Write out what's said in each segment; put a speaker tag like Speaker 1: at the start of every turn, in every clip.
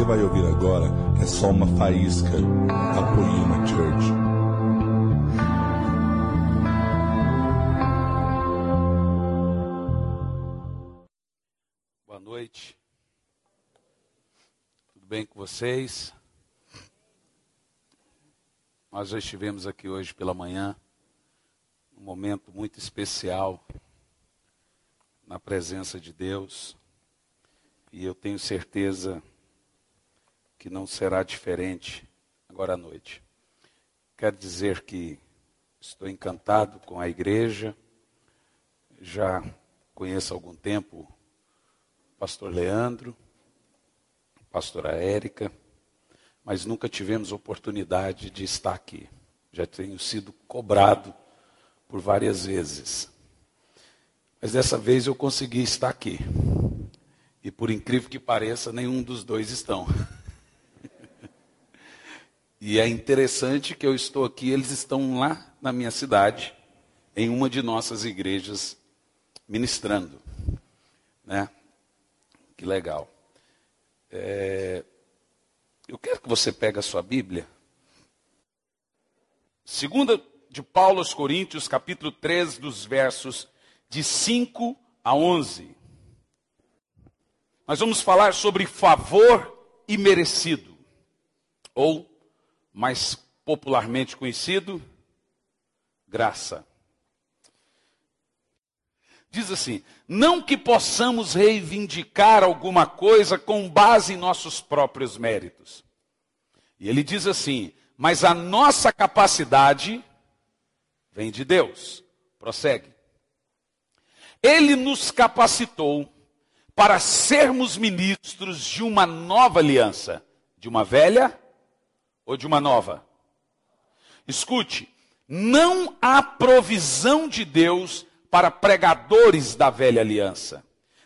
Speaker 1: você vai ouvir agora é só uma faísca da Poema Church.
Speaker 2: Boa noite. Tudo bem com vocês? Nós já estivemos aqui hoje pela manhã, um momento muito especial na presença de Deus. E eu tenho certeza que não será diferente agora à noite. Quero dizer que estou encantado com a igreja, já conheço há algum tempo o pastor Leandro, a pastora Érica, mas nunca tivemos oportunidade de estar aqui. Já tenho sido cobrado por várias vezes. Mas dessa vez eu consegui estar aqui. E por incrível que pareça, nenhum dos dois estão. e é interessante que eu estou aqui, eles estão lá na minha cidade, em uma de nossas igrejas, ministrando. Né? Que legal. É... Eu quero que você pegue a sua Bíblia. Segunda de Paulo aos Coríntios, capítulo 3, dos versos de 5 a 11. Nós vamos falar sobre favor imerecido, ou, mais popularmente conhecido, graça. Diz assim: não que possamos reivindicar alguma coisa com base em nossos próprios méritos. E ele diz assim: mas a nossa capacidade vem de Deus. Prossegue. Ele nos capacitou para sermos ministros de uma nova aliança. De uma velha ou de uma nova? Escute, não há provisão de Deus para pregadores da velha aliança.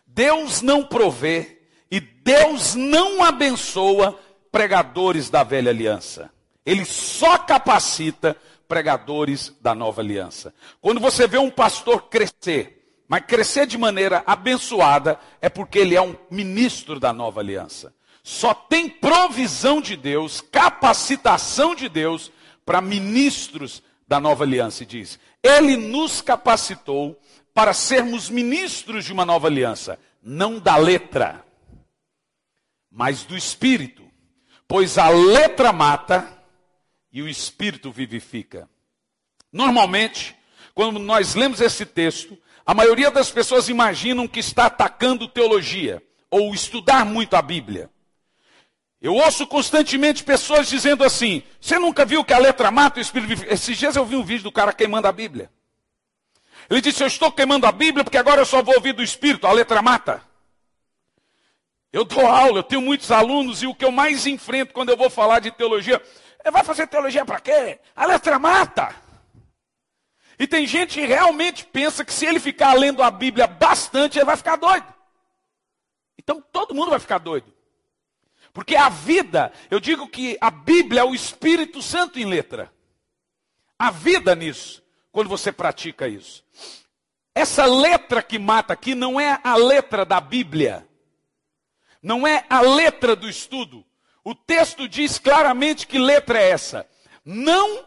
Speaker 2: Deus não provê e Deus não abençoa pregadores da velha aliança. Ele só capacita pregadores da nova aliança. Quando você vê um pastor crescer, mas crescer de maneira abençoada é porque ele é um ministro da nova aliança. Só tem provisão de Deus, capacitação de Deus para ministros da nova aliança. E diz: Ele nos capacitou para sermos ministros de uma nova aliança, não da letra, mas do espírito. Pois a letra mata e o espírito vivifica. Normalmente, quando nós lemos esse texto, a maioria das pessoas imaginam que está atacando teologia ou estudar muito a Bíblia. Eu ouço constantemente pessoas dizendo assim: você nunca viu que a letra mata o espírito vive? Esses dias eu vi um vídeo do cara queimando a Bíblia. Ele disse: Eu estou queimando a Bíblia porque agora eu só vou ouvir do espírito, a letra mata. Eu dou aula, eu tenho muitos alunos e o que eu mais enfrento quando eu vou falar de teologia é: vai fazer teologia para quê? A letra mata. E tem gente que realmente pensa que se ele ficar lendo a Bíblia bastante, ele vai ficar doido. Então todo mundo vai ficar doido. Porque a vida, eu digo que a Bíblia é o Espírito Santo em letra. A vida nisso, quando você pratica isso. Essa letra que mata aqui não é a letra da Bíblia. Não é a letra do estudo. O texto diz claramente que letra é essa. Não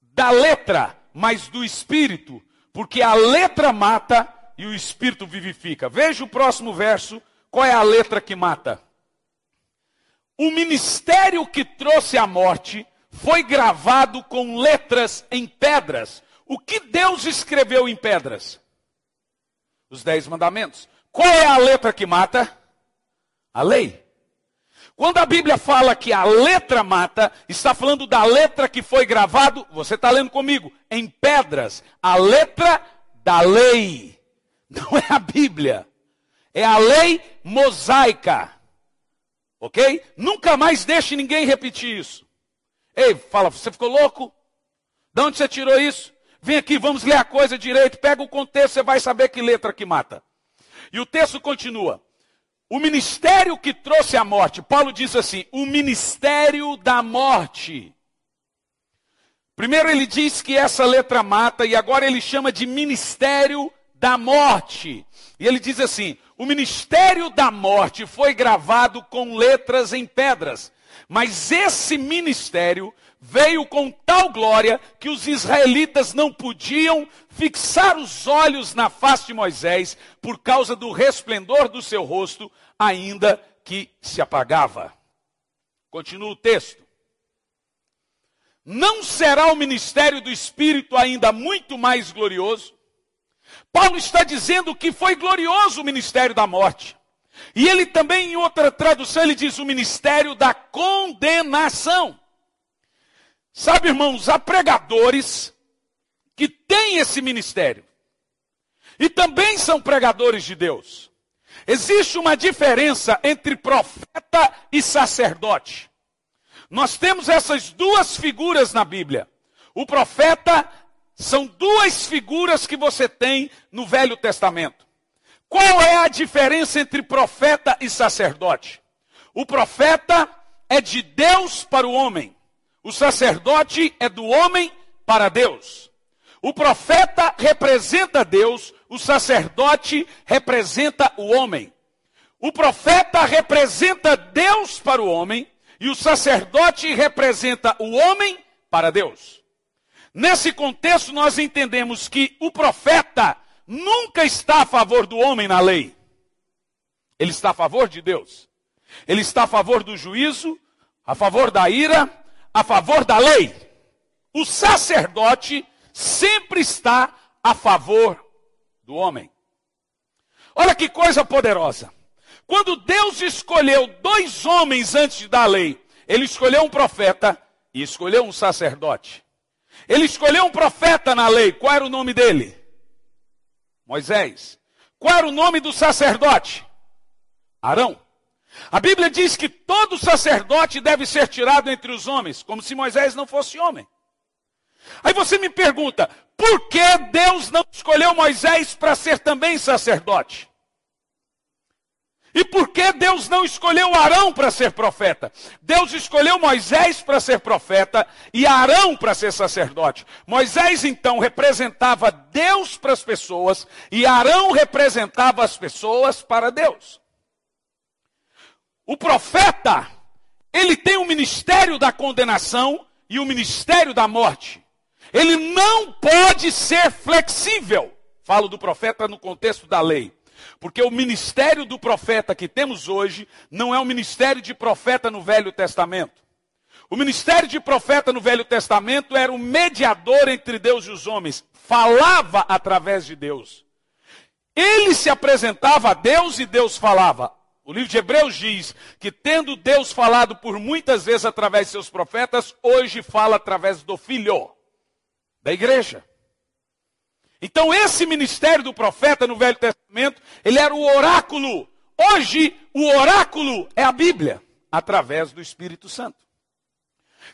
Speaker 2: da letra, mas do espírito, porque a letra mata e o espírito vivifica. Veja o próximo verso, qual é a letra que mata? O ministério que trouxe a morte foi gravado com letras em pedras. O que Deus escreveu em pedras? Os dez mandamentos. Qual é a letra que mata? A lei. Quando a Bíblia fala que a letra mata, está falando da letra que foi gravado, você está lendo comigo, em pedras. A letra da lei. Não é a Bíblia. É a lei mosaica. Ok? Nunca mais deixe ninguém repetir isso. Ei, fala, você ficou louco? De onde você tirou isso? Vem aqui, vamos ler a coisa direito. Pega o contexto, você vai saber que letra que mata. E o texto continua. O ministério que trouxe a morte, Paulo diz assim: o ministério da morte. Primeiro ele diz que essa letra mata, e agora ele chama de ministério da morte. E ele diz assim: o ministério da morte foi gravado com letras em pedras, mas esse ministério veio com tal glória que os israelitas não podiam fixar os olhos na face de Moisés por causa do resplendor do seu rosto, ainda que se apagava. Continua o texto. Não será o ministério do Espírito ainda muito mais glorioso? Paulo está dizendo que foi glorioso o ministério da morte. E ele também, em outra tradução, ele diz o ministério da condenação. Sabe, irmãos, há pregadores que têm esse ministério. E também são pregadores de Deus. Existe uma diferença entre profeta e sacerdote. Nós temos essas duas figuras na Bíblia. O profeta são duas figuras que você tem no Velho Testamento. Qual é a diferença entre profeta e sacerdote? O profeta é de Deus para o homem. O sacerdote é do homem para Deus. O profeta representa Deus, o sacerdote representa o homem. O profeta representa Deus para o homem e o sacerdote representa o homem para Deus. Nesse contexto, nós entendemos que o profeta nunca está a favor do homem na lei. Ele está a favor de Deus. Ele está a favor do juízo, a favor da ira, a favor da lei. O sacerdote sempre está a favor do homem. Olha que coisa poderosa. Quando Deus escolheu dois homens antes da lei, ele escolheu um profeta e escolheu um sacerdote. Ele escolheu um profeta na lei. Qual era o nome dele? Moisés. Qual era o nome do sacerdote? Arão. A Bíblia diz que todo sacerdote deve ser tirado entre os homens, como se Moisés não fosse homem. Aí você me pergunta, por que Deus não escolheu Moisés para ser também sacerdote? E por que Deus não escolheu Arão para ser profeta? Deus escolheu Moisés para ser profeta e Arão para ser sacerdote. Moisés então representava Deus para as pessoas e Arão representava as pessoas para Deus. O profeta, ele tem o ministério da condenação e o ministério da morte. Ele não pode ser flexível. Falo do profeta no contexto da lei. Porque o ministério do profeta que temos hoje não é o ministério de profeta no Velho Testamento. O ministério de profeta no Velho Testamento era o mediador entre Deus e os homens, falava através de Deus. Ele se apresentava a Deus e Deus falava. O livro de Hebreus diz que, tendo Deus falado por muitas vezes através de seus profetas, hoje fala através do Filho, da igreja. Então, esse ministério do profeta no Velho Testamento, ele era o oráculo. Hoje, o oráculo é a Bíblia, através do Espírito Santo.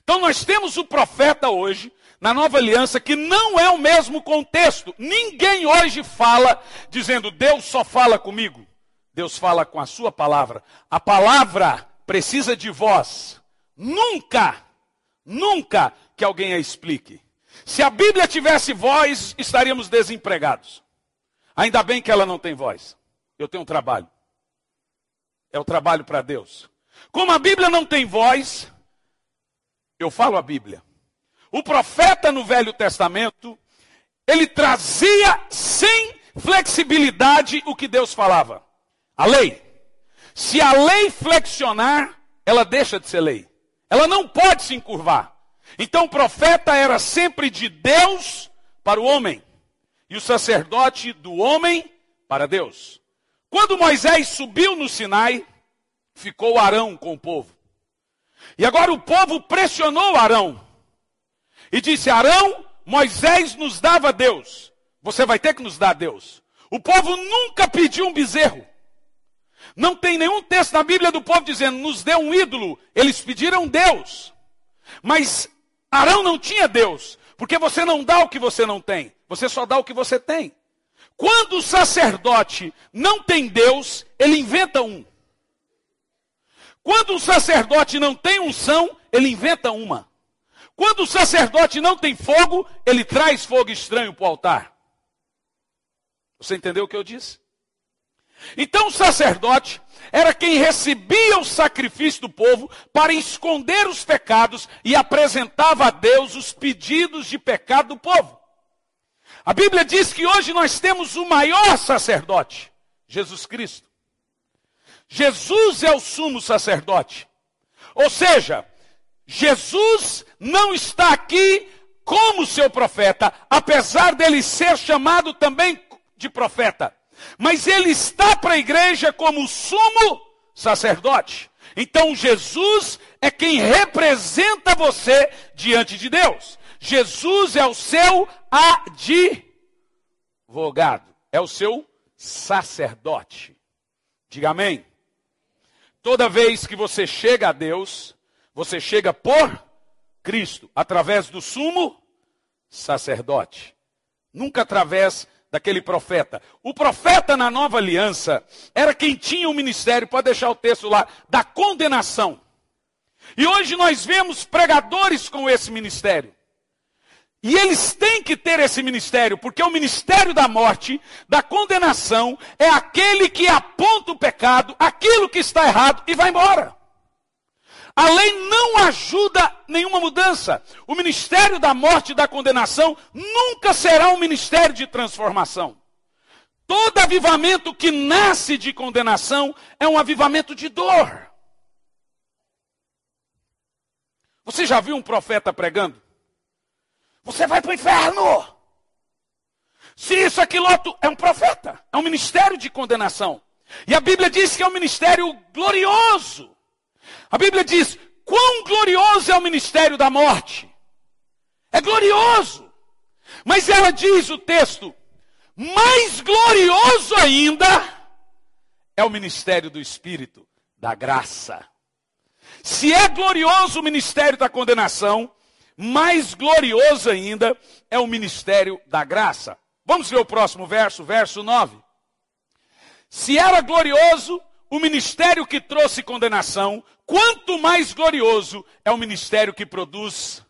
Speaker 2: Então, nós temos o profeta hoje, na nova aliança, que não é o mesmo contexto. Ninguém hoje fala dizendo, Deus só fala comigo. Deus fala com a sua palavra. A palavra precisa de voz. Nunca, nunca que alguém a explique. Se a Bíblia tivesse voz, estaríamos desempregados. Ainda bem que ela não tem voz. Eu tenho um trabalho. É o trabalho para Deus. Como a Bíblia não tem voz, eu falo a Bíblia. O profeta no Velho Testamento, ele trazia sem flexibilidade o que Deus falava. A lei. Se a lei flexionar, ela deixa de ser lei. Ela não pode se encurvar. Então o profeta era sempre de Deus para o homem, e o sacerdote do homem para Deus. Quando Moisés subiu no Sinai, ficou Arão com o povo. E agora o povo pressionou Arão e disse: Arão, Moisés nos dava Deus, você vai ter que nos dar Deus. O povo nunca pediu um bezerro. Não tem nenhum texto na Bíblia do povo dizendo, nos dê um ídolo. Eles pediram Deus. Mas Arão não tinha Deus, porque você não dá o que você não tem, você só dá o que você tem. Quando o sacerdote não tem Deus, ele inventa um. Quando o sacerdote não tem unção, ele inventa uma. Quando o sacerdote não tem fogo, ele traz fogo estranho para o altar. Você entendeu o que eu disse? Então o sacerdote era quem recebia o sacrifício do povo para esconder os pecados e apresentava a Deus os pedidos de pecado do povo. A Bíblia diz que hoje nós temos o maior sacerdote, Jesus Cristo. Jesus é o sumo sacerdote. Ou seja, Jesus não está aqui como seu profeta, apesar dele ser chamado também de profeta. Mas ele está para a igreja como sumo sacerdote. Então Jesus é quem representa você diante de Deus. Jesus é o seu advogado, é o seu sacerdote. Diga amém. Toda vez que você chega a Deus, você chega por Cristo, através do sumo sacerdote. Nunca através daquele profeta. O profeta na nova aliança era quem tinha o ministério, pode deixar o texto lá, da condenação. E hoje nós vemos pregadores com esse ministério. E eles têm que ter esse ministério, porque o ministério da morte, da condenação, é aquele que aponta o pecado, aquilo que está errado e vai embora. A lei ajuda nenhuma mudança. O ministério da morte e da condenação nunca será um ministério de transformação. Todo avivamento que nasce de condenação é um avivamento de dor. Você já viu um profeta pregando? Você vai para o inferno. Se isso, aquilo, outro, é um profeta, é um ministério de condenação. E a Bíblia diz que é um ministério glorioso. A Bíblia diz: quão glorioso é o ministério da morte. É glorioso. Mas ela diz o texto: mais glorioso ainda é o ministério do Espírito, da graça. Se é glorioso o ministério da condenação, mais glorioso ainda é o ministério da graça. Vamos ver o próximo verso, verso 9. Se era glorioso o ministério que trouxe condenação, quanto mais glorioso é o ministério que produz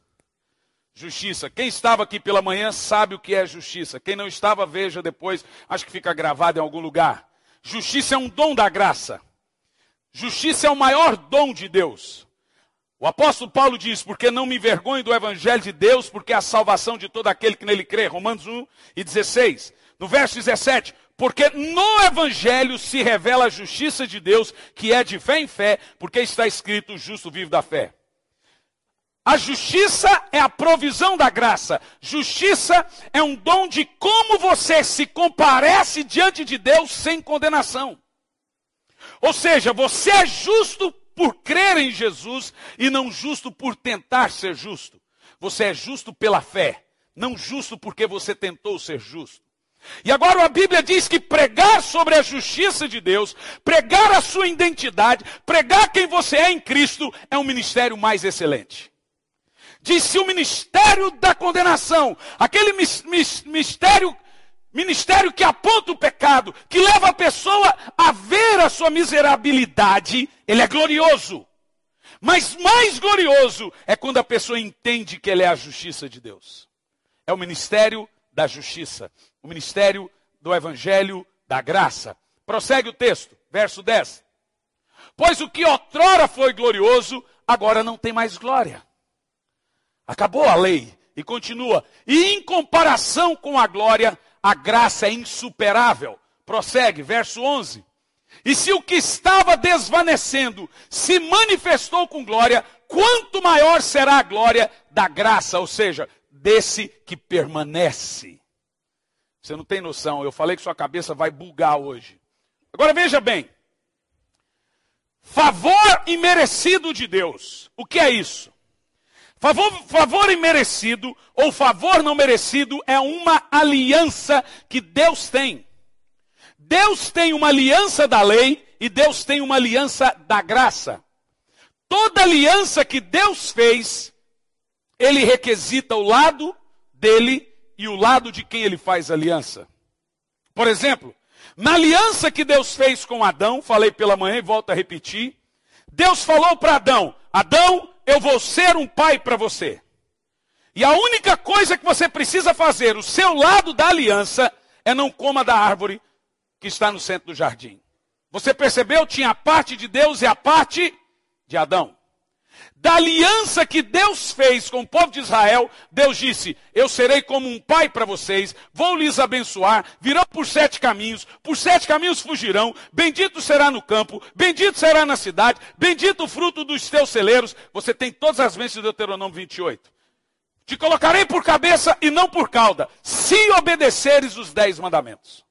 Speaker 2: justiça. Quem estava aqui pela manhã sabe o que é justiça. Quem não estava, veja depois, acho que fica gravado em algum lugar. Justiça é um dom da graça. Justiça é o maior dom de Deus. O apóstolo Paulo diz: Porque não me envergonho do evangelho de Deus, porque é a salvação de todo aquele que nele crê. Romanos 1 e 16. No verso 17: Porque no evangelho se revela a justiça de Deus, que é de fé em fé, porque está escrito: o justo vive da fé. A justiça é a provisão da graça. Justiça é um dom de como você se comparece diante de Deus sem condenação. Ou seja, você é justo por crer em Jesus e não justo por tentar ser justo. Você é justo pela fé, não justo porque você tentou ser justo. E agora a Bíblia diz que pregar sobre a justiça de Deus, pregar a sua identidade, pregar quem você é em Cristo, é um ministério mais excelente. Disse o ministério da condenação, aquele mistério Ministério que aponta o pecado, que leva a pessoa a ver a sua miserabilidade, ele é glorioso. Mas mais glorioso é quando a pessoa entende que ele é a justiça de Deus. É o ministério da justiça, o ministério do evangelho da graça. Prossegue o texto, verso 10. Pois o que outrora foi glorioso, agora não tem mais glória. Acabou a lei e continua. E em comparação com a glória, a graça é insuperável. Prossegue, verso 11. E se o que estava desvanecendo se manifestou com glória, quanto maior será a glória da graça, ou seja, desse que permanece. Você não tem noção, eu falei que sua cabeça vai bugar hoje. Agora veja bem. Favor imerecido de Deus. O que é isso? Favor, favor imerecido ou favor não merecido é uma aliança que Deus tem. Deus tem uma aliança da lei e Deus tem uma aliança da graça. Toda aliança que Deus fez, ele requisita o lado dele e o lado de quem ele faz aliança. Por exemplo, na aliança que Deus fez com Adão, falei pela manhã e volto a repetir, Deus falou para Adão: Adão, eu vou ser um pai para você. E a única coisa que você precisa fazer, o seu lado da aliança, é não coma da árvore que está no centro do jardim. Você percebeu? Tinha a parte de Deus e a parte de Adão. Da aliança que Deus fez com o povo de Israel, Deus disse: Eu serei como um pai para vocês, vou lhes abençoar, virão por sete caminhos, por sete caminhos fugirão, bendito será no campo, bendito será na cidade, bendito o fruto dos teus celeiros. Você tem todas as bênçãos de Deuteronômio 28. Te colocarei por cabeça e não por cauda, se obedeceres os dez mandamentos.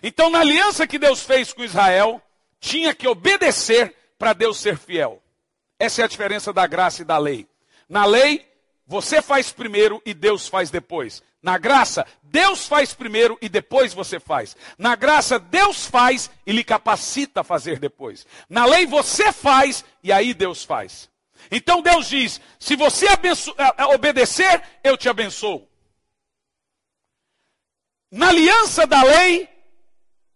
Speaker 2: Então, na aliança que Deus fez com Israel, tinha que obedecer para Deus ser fiel. Essa é a diferença da graça e da lei. Na lei, você faz primeiro e Deus faz depois. Na graça, Deus faz primeiro e depois você faz. Na graça, Deus faz e lhe capacita a fazer depois. Na lei, você faz e aí Deus faz. Então Deus diz: se você obedecer, eu te abençoo. Na aliança da lei,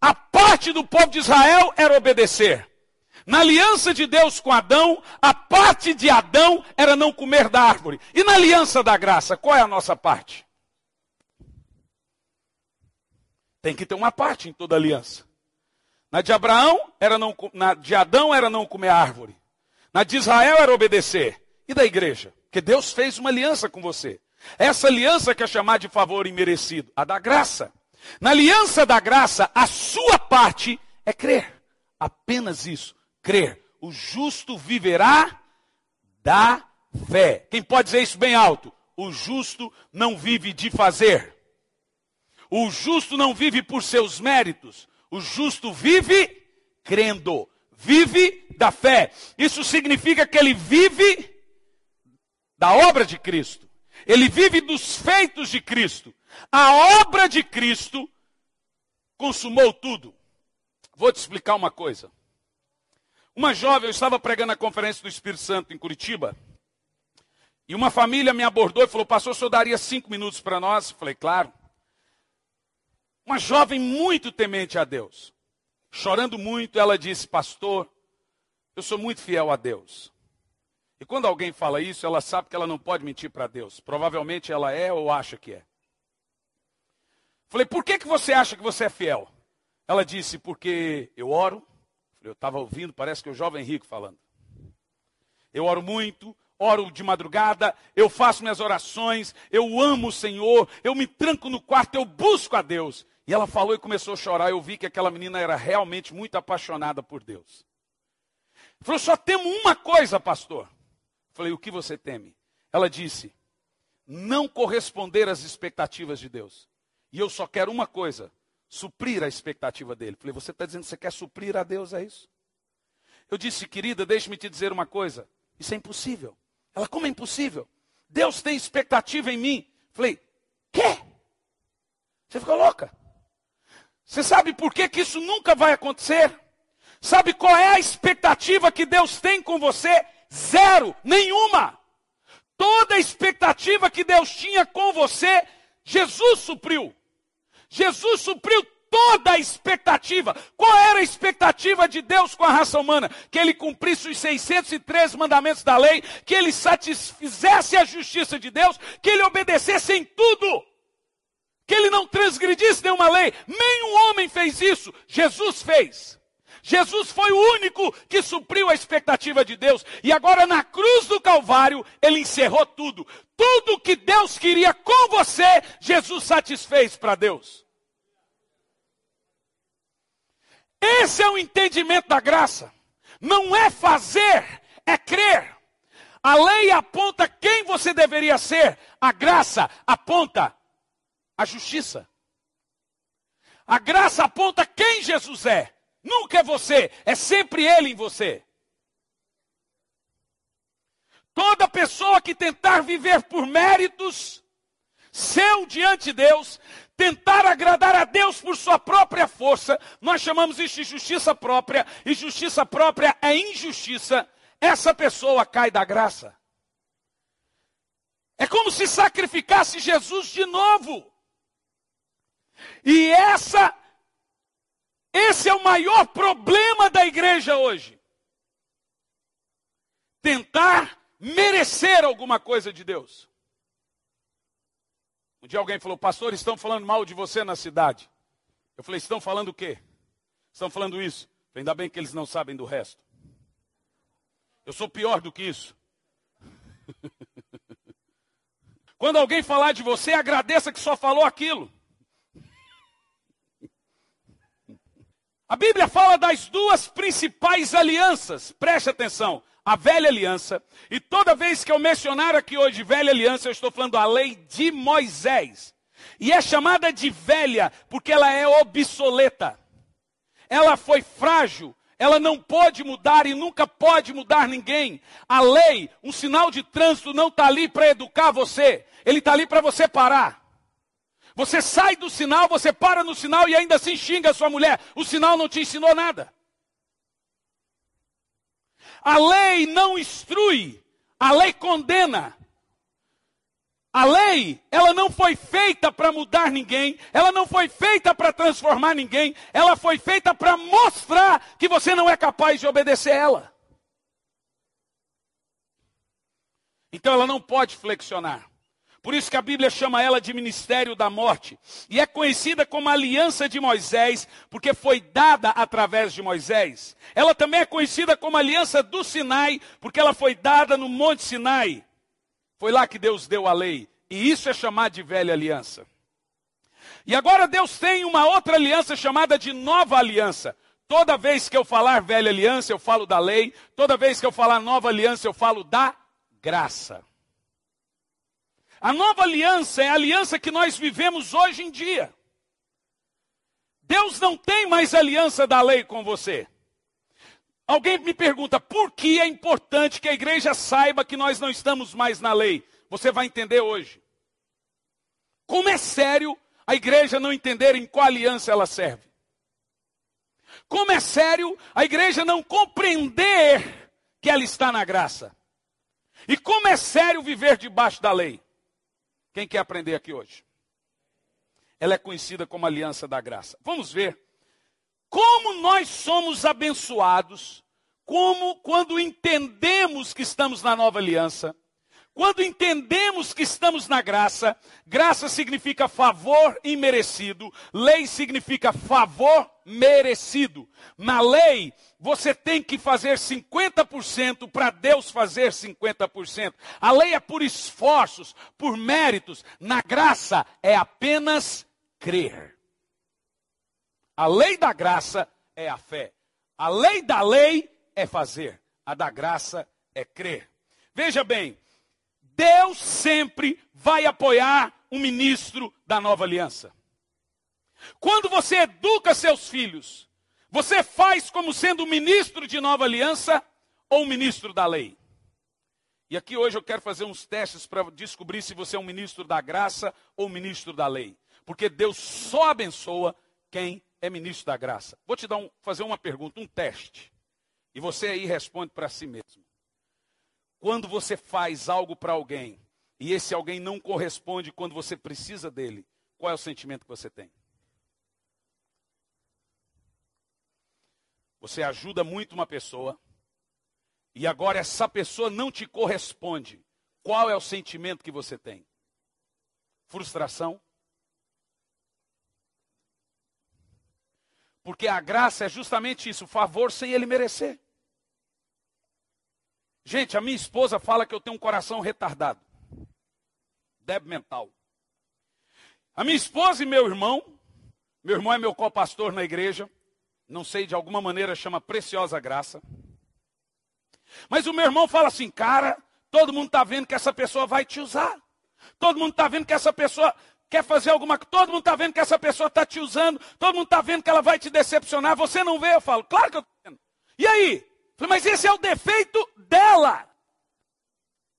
Speaker 2: a parte do povo de Israel era obedecer. Na aliança de Deus com Adão, a parte de Adão era não comer da árvore. E na aliança da graça, qual é a nossa parte? Tem que ter uma parte em toda aliança. Na de Abraão era não, na de Adão era não comer árvore. Na de Israel era obedecer. E da igreja? Porque Deus fez uma aliança com você. Essa aliança que é chamada de favor imerecido, a da graça. Na aliança da graça, a sua parte é crer. Apenas isso crer. O justo viverá da fé. Quem pode dizer isso bem alto? O justo não vive de fazer. O justo não vive por seus méritos. O justo vive crendo. Vive da fé. Isso significa que ele vive da obra de Cristo. Ele vive dos feitos de Cristo. A obra de Cristo consumou tudo. Vou te explicar uma coisa. Uma jovem, eu estava pregando a conferência do Espírito Santo em Curitiba, e uma família me abordou e falou: Pastor, o senhor daria cinco minutos para nós? Eu falei: Claro. Uma jovem muito temente a Deus, chorando muito, ela disse: Pastor, eu sou muito fiel a Deus. E quando alguém fala isso, ela sabe que ela não pode mentir para Deus. Provavelmente ela é ou acha que é. Falei: Por que, que você acha que você é fiel? Ela disse: Porque eu oro, eu estava ouvindo, parece que é o jovem rico falando. Eu oro muito, oro de madrugada, eu faço minhas orações, eu amo o Senhor, eu me tranco no quarto, eu busco a Deus. E ela falou e começou a chorar. Eu vi que aquela menina era realmente muito apaixonada por Deus. Falou, só temo uma coisa, pastor. Falei, o que você teme? Ela disse, não corresponder às expectativas de Deus. E eu só quero uma coisa: suprir a expectativa dele. Falei, você está dizendo que você quer suprir a Deus, é isso? Eu disse, querida, deixe-me te dizer uma coisa. Isso é impossível. Ela, como é impossível? Deus tem expectativa em mim. Falei, quê? Você ficou louca? Você sabe por que, que isso nunca vai acontecer? Sabe qual é a expectativa que Deus tem com você? Zero, nenhuma. Toda a expectativa que Deus tinha com você, Jesus supriu. Jesus supriu toda a expectativa. Qual era a expectativa de Deus com a raça humana? Que ele cumprisse os 613 mandamentos da lei, que ele satisfizesse a justiça de Deus, que ele obedecesse em tudo. Que ele não transgredisse nenhuma lei. Nenhum homem fez isso. Jesus fez. Jesus foi o único que supriu a expectativa de Deus. E agora na cruz do Calvário, ele encerrou tudo. Tudo que Deus queria com você, Jesus satisfez para Deus. Esse é o entendimento da graça. Não é fazer, é crer. A lei aponta quem você deveria ser, a graça aponta a justiça. A graça aponta quem Jesus é. Nunca é você, é sempre Ele em você. Toda pessoa que tentar viver por méritos seu diante de Deus, tentar agradar a Deus por sua própria força, nós chamamos isso de justiça própria, e justiça própria é injustiça. Essa pessoa cai da graça. É como se sacrificasse Jesus de novo. E essa esse é o maior problema da igreja hoje. Tentar merecer alguma coisa de Deus. Um dia alguém falou, pastor, estão falando mal de você na cidade. Eu falei, estão falando o quê? Estão falando isso. Falei, ainda bem que eles não sabem do resto. Eu sou pior do que isso. Quando alguém falar de você, agradeça que só falou aquilo. A Bíblia fala das duas principais alianças, preste atenção, a velha aliança, e toda vez que eu mencionar aqui hoje velha aliança, eu estou falando a lei de Moisés. E é chamada de velha porque ela é obsoleta. Ela foi frágil, ela não pode mudar e nunca pode mudar ninguém. A lei, um sinal de trânsito, não está ali para educar você, ele está ali para você parar. Você sai do sinal, você para no sinal e ainda assim xinga a sua mulher. O sinal não te ensinou nada. A lei não instrui, a lei condena. A lei, ela não foi feita para mudar ninguém, ela não foi feita para transformar ninguém, ela foi feita para mostrar que você não é capaz de obedecer ela. Então ela não pode flexionar. Por isso que a Bíblia chama ela de ministério da morte. E é conhecida como aliança de Moisés, porque foi dada através de Moisés. Ela também é conhecida como aliança do Sinai, porque ela foi dada no Monte Sinai. Foi lá que Deus deu a lei. E isso é chamado de velha aliança. E agora Deus tem uma outra aliança chamada de nova aliança. Toda vez que eu falar velha aliança, eu falo da lei. Toda vez que eu falar nova aliança, eu falo da graça. A nova aliança é a aliança que nós vivemos hoje em dia. Deus não tem mais aliança da lei com você. Alguém me pergunta por que é importante que a igreja saiba que nós não estamos mais na lei. Você vai entender hoje. Como é sério a igreja não entender em qual aliança ela serve. Como é sério a igreja não compreender que ela está na graça. E como é sério viver debaixo da lei. Quem quer aprender aqui hoje? Ela é conhecida como aliança da graça. Vamos ver como nós somos abençoados, como quando entendemos que estamos na nova aliança, quando entendemos que estamos na graça, graça significa favor imerecido, lei significa favor merecido. Na lei, você tem que fazer 50% para Deus fazer 50%. A lei é por esforços, por méritos. Na graça é apenas crer. A lei da graça é a fé. A lei da lei é fazer. A da graça é crer. Veja bem, Deus sempre vai apoiar um ministro da nova aliança. Quando você educa seus filhos, você faz como sendo ministro de nova aliança ou ministro da lei? E aqui hoje eu quero fazer uns testes para descobrir se você é um ministro da graça ou ministro da lei. Porque Deus só abençoa quem é ministro da graça. Vou te dar um, fazer uma pergunta, um teste. E você aí responde para si mesmo. Quando você faz algo para alguém e esse alguém não corresponde quando você precisa dele, qual é o sentimento que você tem? Você ajuda muito uma pessoa e agora essa pessoa não te corresponde. Qual é o sentimento que você tem? Frustração? Porque a graça é justamente isso, favor sem ele merecer. Gente, a minha esposa fala que eu tenho um coração retardado. Débil mental. A minha esposa e meu irmão, meu irmão é meu co-pastor na igreja, não sei, de alguma maneira chama Preciosa Graça. Mas o meu irmão fala assim, cara, todo mundo está vendo que essa pessoa vai te usar. Todo mundo está vendo que essa pessoa quer fazer alguma coisa. Todo mundo está vendo que essa pessoa está te usando. Todo mundo está vendo que ela vai te decepcionar. Você não vê? Eu falo, claro que eu estou vendo. E aí? Mas esse é o defeito dela.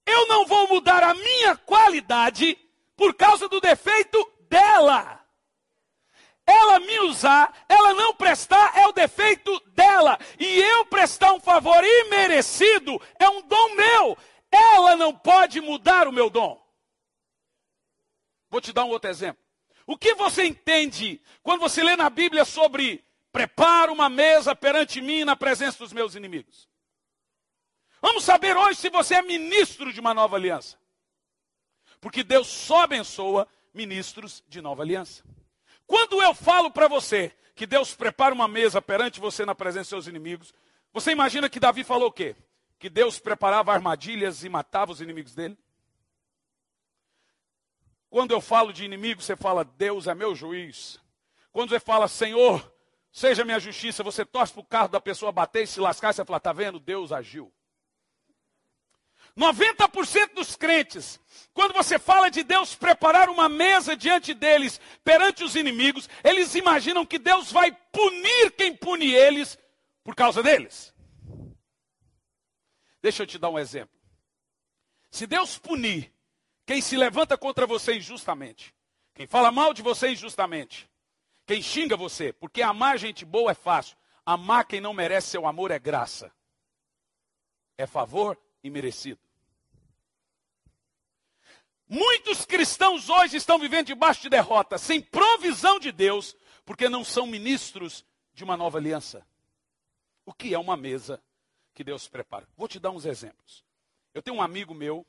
Speaker 2: Eu não vou mudar a minha qualidade por causa do defeito dela. Ela me usar, ela não prestar, é o defeito dela. E eu prestar um favor imerecido é um dom meu. Ela não pode mudar o meu dom. Vou te dar um outro exemplo. O que você entende quando você lê na Bíblia sobre prepara uma mesa perante mim na presença dos meus inimigos. Vamos saber hoje se você é ministro de uma nova aliança. Porque Deus só abençoa ministros de nova aliança. Quando eu falo para você que Deus prepara uma mesa perante você na presença dos seus inimigos, você imagina que Davi falou o quê? Que Deus preparava armadilhas e matava os inimigos dele? Quando eu falo de inimigo, você fala, Deus é meu juiz. Quando você fala, Senhor, seja minha justiça, você torce para o carro da pessoa bater e se lascar, você fala, está vendo? Deus agiu. 90% dos crentes, quando você fala de Deus preparar uma mesa diante deles, perante os inimigos, eles imaginam que Deus vai punir quem pune eles por causa deles. Deixa eu te dar um exemplo. Se Deus punir quem se levanta contra você injustamente, quem fala mal de você injustamente, quem xinga você, porque amar gente boa é fácil, amar quem não merece seu amor é graça, é favor e merecido. Muitos cristãos hoje estão vivendo debaixo de derrota, sem provisão de Deus, porque não são ministros de uma nova aliança. O que é uma mesa que Deus prepara? Vou te dar uns exemplos. Eu tenho um amigo meu,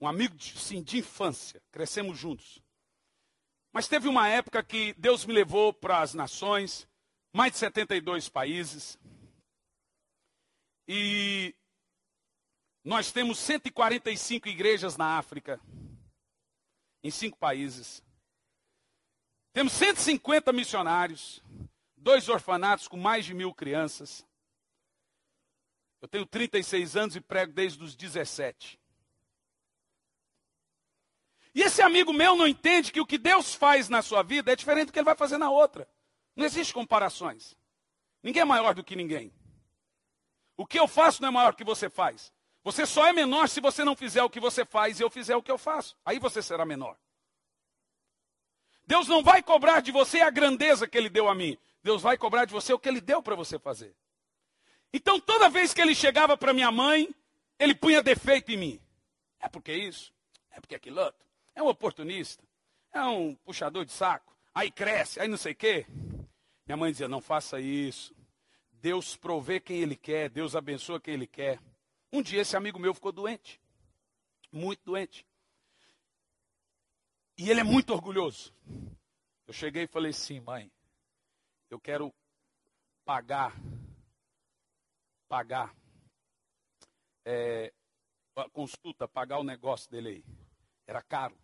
Speaker 2: um amigo de, sim, de infância, crescemos juntos. Mas teve uma época que Deus me levou para as nações, mais de 72 países. E nós temos 145 igrejas na África, em cinco países. Temos 150 missionários, dois orfanatos com mais de mil crianças. Eu tenho 36 anos e prego desde os 17. E esse amigo meu não entende que o que Deus faz na sua vida é diferente do que ele vai fazer na outra. Não existe comparações. Ninguém é maior do que ninguém. O que eu faço não é maior do que você faz. Você só é menor se você não fizer o que você faz e eu fizer o que eu faço. Aí você será menor. Deus não vai cobrar de você a grandeza que ele deu a mim. Deus vai cobrar de você o que ele deu para você fazer. Então, toda vez que ele chegava para minha mãe, ele punha defeito em mim. É porque isso, é porque aquilo outro. É um oportunista, é um puxador de saco. Aí cresce, aí não sei o quê. Minha mãe dizia: não faça isso. Deus provê quem ele quer, Deus abençoa quem ele quer. Um dia esse amigo meu ficou doente. Muito doente. E ele é muito orgulhoso. Eu cheguei e falei assim, mãe, eu quero pagar, pagar é, a consulta, pagar o negócio dele aí. Era caro.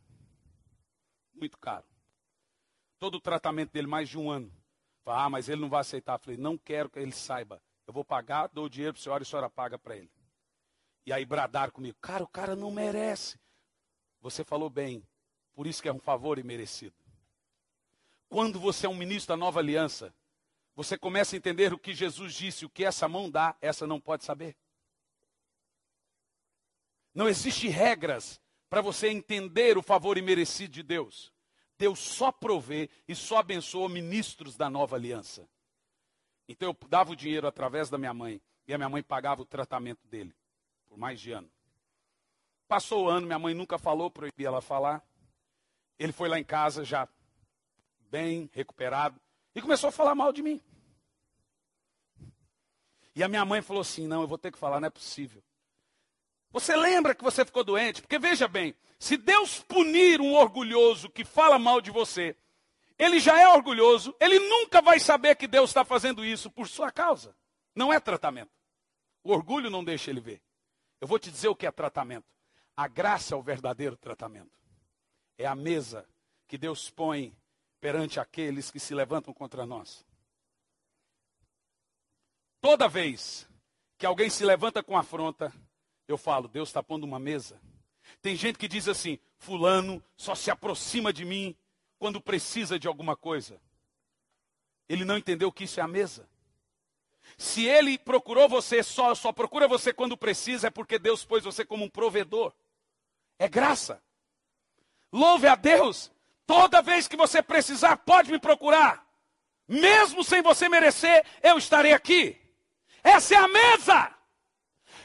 Speaker 2: Muito caro. Todo o tratamento dele, mais de um ano. Falei, ah, mas ele não vai aceitar. falei, não quero que ele saiba. Eu vou pagar, dou o dinheiro para a senhora e a senhora paga para ele. E aí bradar comigo, cara, o cara não merece. Você falou bem, por isso que é um favor imerecido. Quando você é um ministro da nova aliança, você começa a entender o que Jesus disse, o que essa mão dá, essa não pode saber. Não existe regras para você entender o favor imerecido de Deus. Deus só provê e só abençoa ministros da nova aliança. Então eu dava o dinheiro através da minha mãe e a minha mãe pagava o tratamento dele por mais de ano. Passou o ano, minha mãe nunca falou, proibia ela falar. Ele foi lá em casa já bem recuperado e começou a falar mal de mim. E a minha mãe falou assim: Não, eu vou ter que falar, não é possível. Você lembra que você ficou doente? Porque veja bem, se Deus punir um orgulhoso que fala mal de você, ele já é orgulhoso, ele nunca vai saber que Deus está fazendo isso por sua causa. Não é tratamento. O orgulho não deixa ele ver. Eu vou te dizer o que é tratamento. A graça é o verdadeiro tratamento. É a mesa que Deus põe perante aqueles que se levantam contra nós. Toda vez que alguém se levanta com afronta, eu falo, Deus está pondo uma mesa. Tem gente que diz assim: Fulano só se aproxima de mim quando precisa de alguma coisa. Ele não entendeu que isso é a mesa. Se ele procurou você só, só procura você quando precisa, é porque Deus pôs você como um provedor. É graça. Louve a Deus. Toda vez que você precisar, pode me procurar. Mesmo sem você merecer, eu estarei aqui. Essa é a mesa.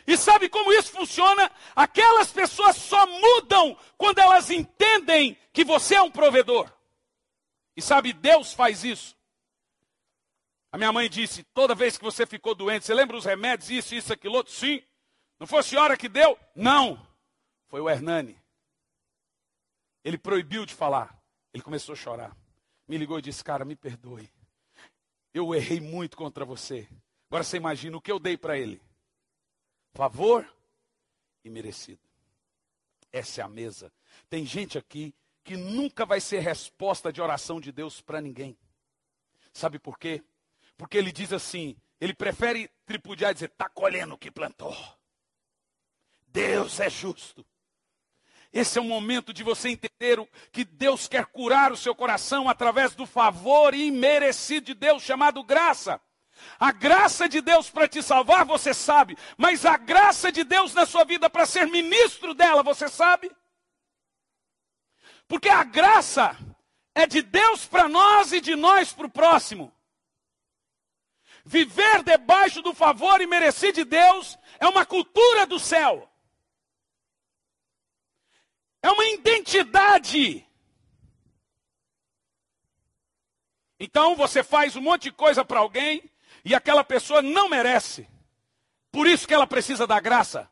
Speaker 2: E sabe como isso funciona? Aquelas pessoas só mudam quando elas entendem que você é um provedor. E sabe, Deus faz isso. A minha mãe disse: toda vez que você ficou doente, você lembra os remédios, isso, isso, aquilo outro? Sim. Não foi a senhora que deu? Não. Foi o Hernani. Ele proibiu de falar. Ele começou a chorar. Me ligou e disse: Cara, me perdoe. Eu errei muito contra você. Agora você imagina o que eu dei para ele: favor e merecido. Essa é a mesa. Tem gente aqui que nunca vai ser resposta de oração de Deus para ninguém. Sabe por quê? Porque ele diz assim: ele prefere tripudiar e dizer, está colhendo o que plantou. Deus é justo. Esse é o momento de você entender que Deus quer curar o seu coração através do favor imerecido de Deus, chamado graça. A graça de Deus para te salvar, você sabe, mas a graça de Deus na sua vida para ser ministro dela, você sabe? Porque a graça é de Deus para nós e de nós para o próximo. Viver debaixo do favor imerecido de Deus é uma cultura do céu. É uma identidade. Então você faz um monte de coisa para alguém e aquela pessoa não merece. Por isso que ela precisa da graça.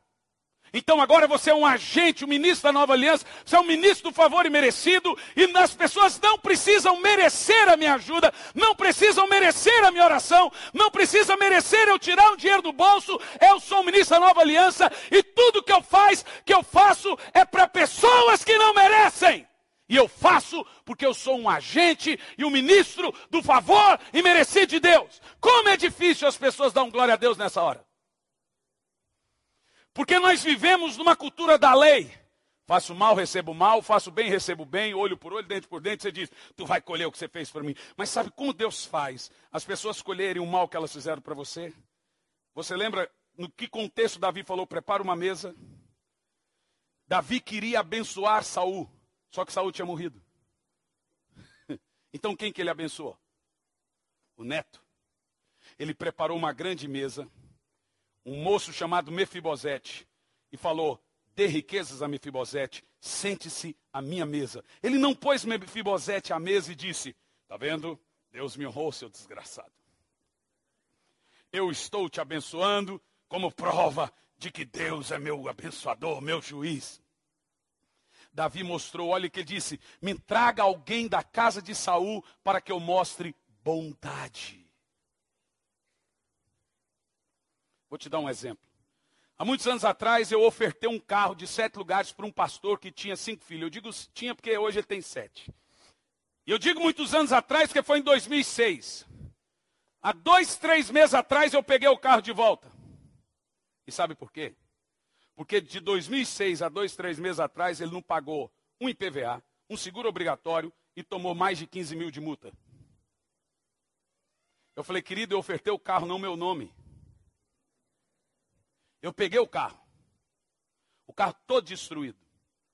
Speaker 2: Então agora você é um agente, um ministro da nova aliança, você é um ministro do favor imerecido, e as pessoas não precisam merecer a minha ajuda, não precisam merecer a minha oração, não precisam merecer eu tirar um dinheiro do bolso, eu sou um ministro da nova aliança, e tudo que eu faz, que eu faço é para pessoas que não merecem. E eu faço porque eu sou um agente e um ministro do favor imerecido de Deus. Como é difícil as pessoas darem glória a Deus nessa hora. Porque nós vivemos numa cultura da lei. Faço mal, recebo mal, faço bem, recebo bem, olho por olho, dente por dente, você diz, tu vai colher o que você fez para mim. Mas sabe como Deus faz as pessoas colherem o mal que elas fizeram para você? Você lembra no que contexto Davi falou, prepara uma mesa? Davi queria abençoar Saul, só que Saul tinha morrido. Então quem que ele abençoou? O neto. Ele preparou uma grande mesa um moço chamado Mefibosete e falou: Dê riquezas a Mefibosete, sente-se à minha mesa. Ele não pôs Mefibosete à mesa e disse: Está vendo? Deus me honrou, seu desgraçado. Eu estou te abençoando como prova de que Deus é meu abençoador, meu juiz. Davi mostrou, olha o que ele disse: Me traga alguém da casa de Saul para que eu mostre bondade. Vou te dar um exemplo. Há muitos anos atrás eu ofertei um carro de sete lugares para um pastor que tinha cinco filhos. Eu digo tinha porque hoje ele tem sete. E eu digo muitos anos atrás porque foi em 2006. Há dois, três meses atrás eu peguei o carro de volta. E sabe por quê? Porque de 2006 a dois, três meses atrás ele não pagou um IPVA, um seguro obrigatório e tomou mais de 15 mil de multa. Eu falei, querido, eu ofertei o carro, não meu nome. Eu peguei o carro. O carro todo destruído.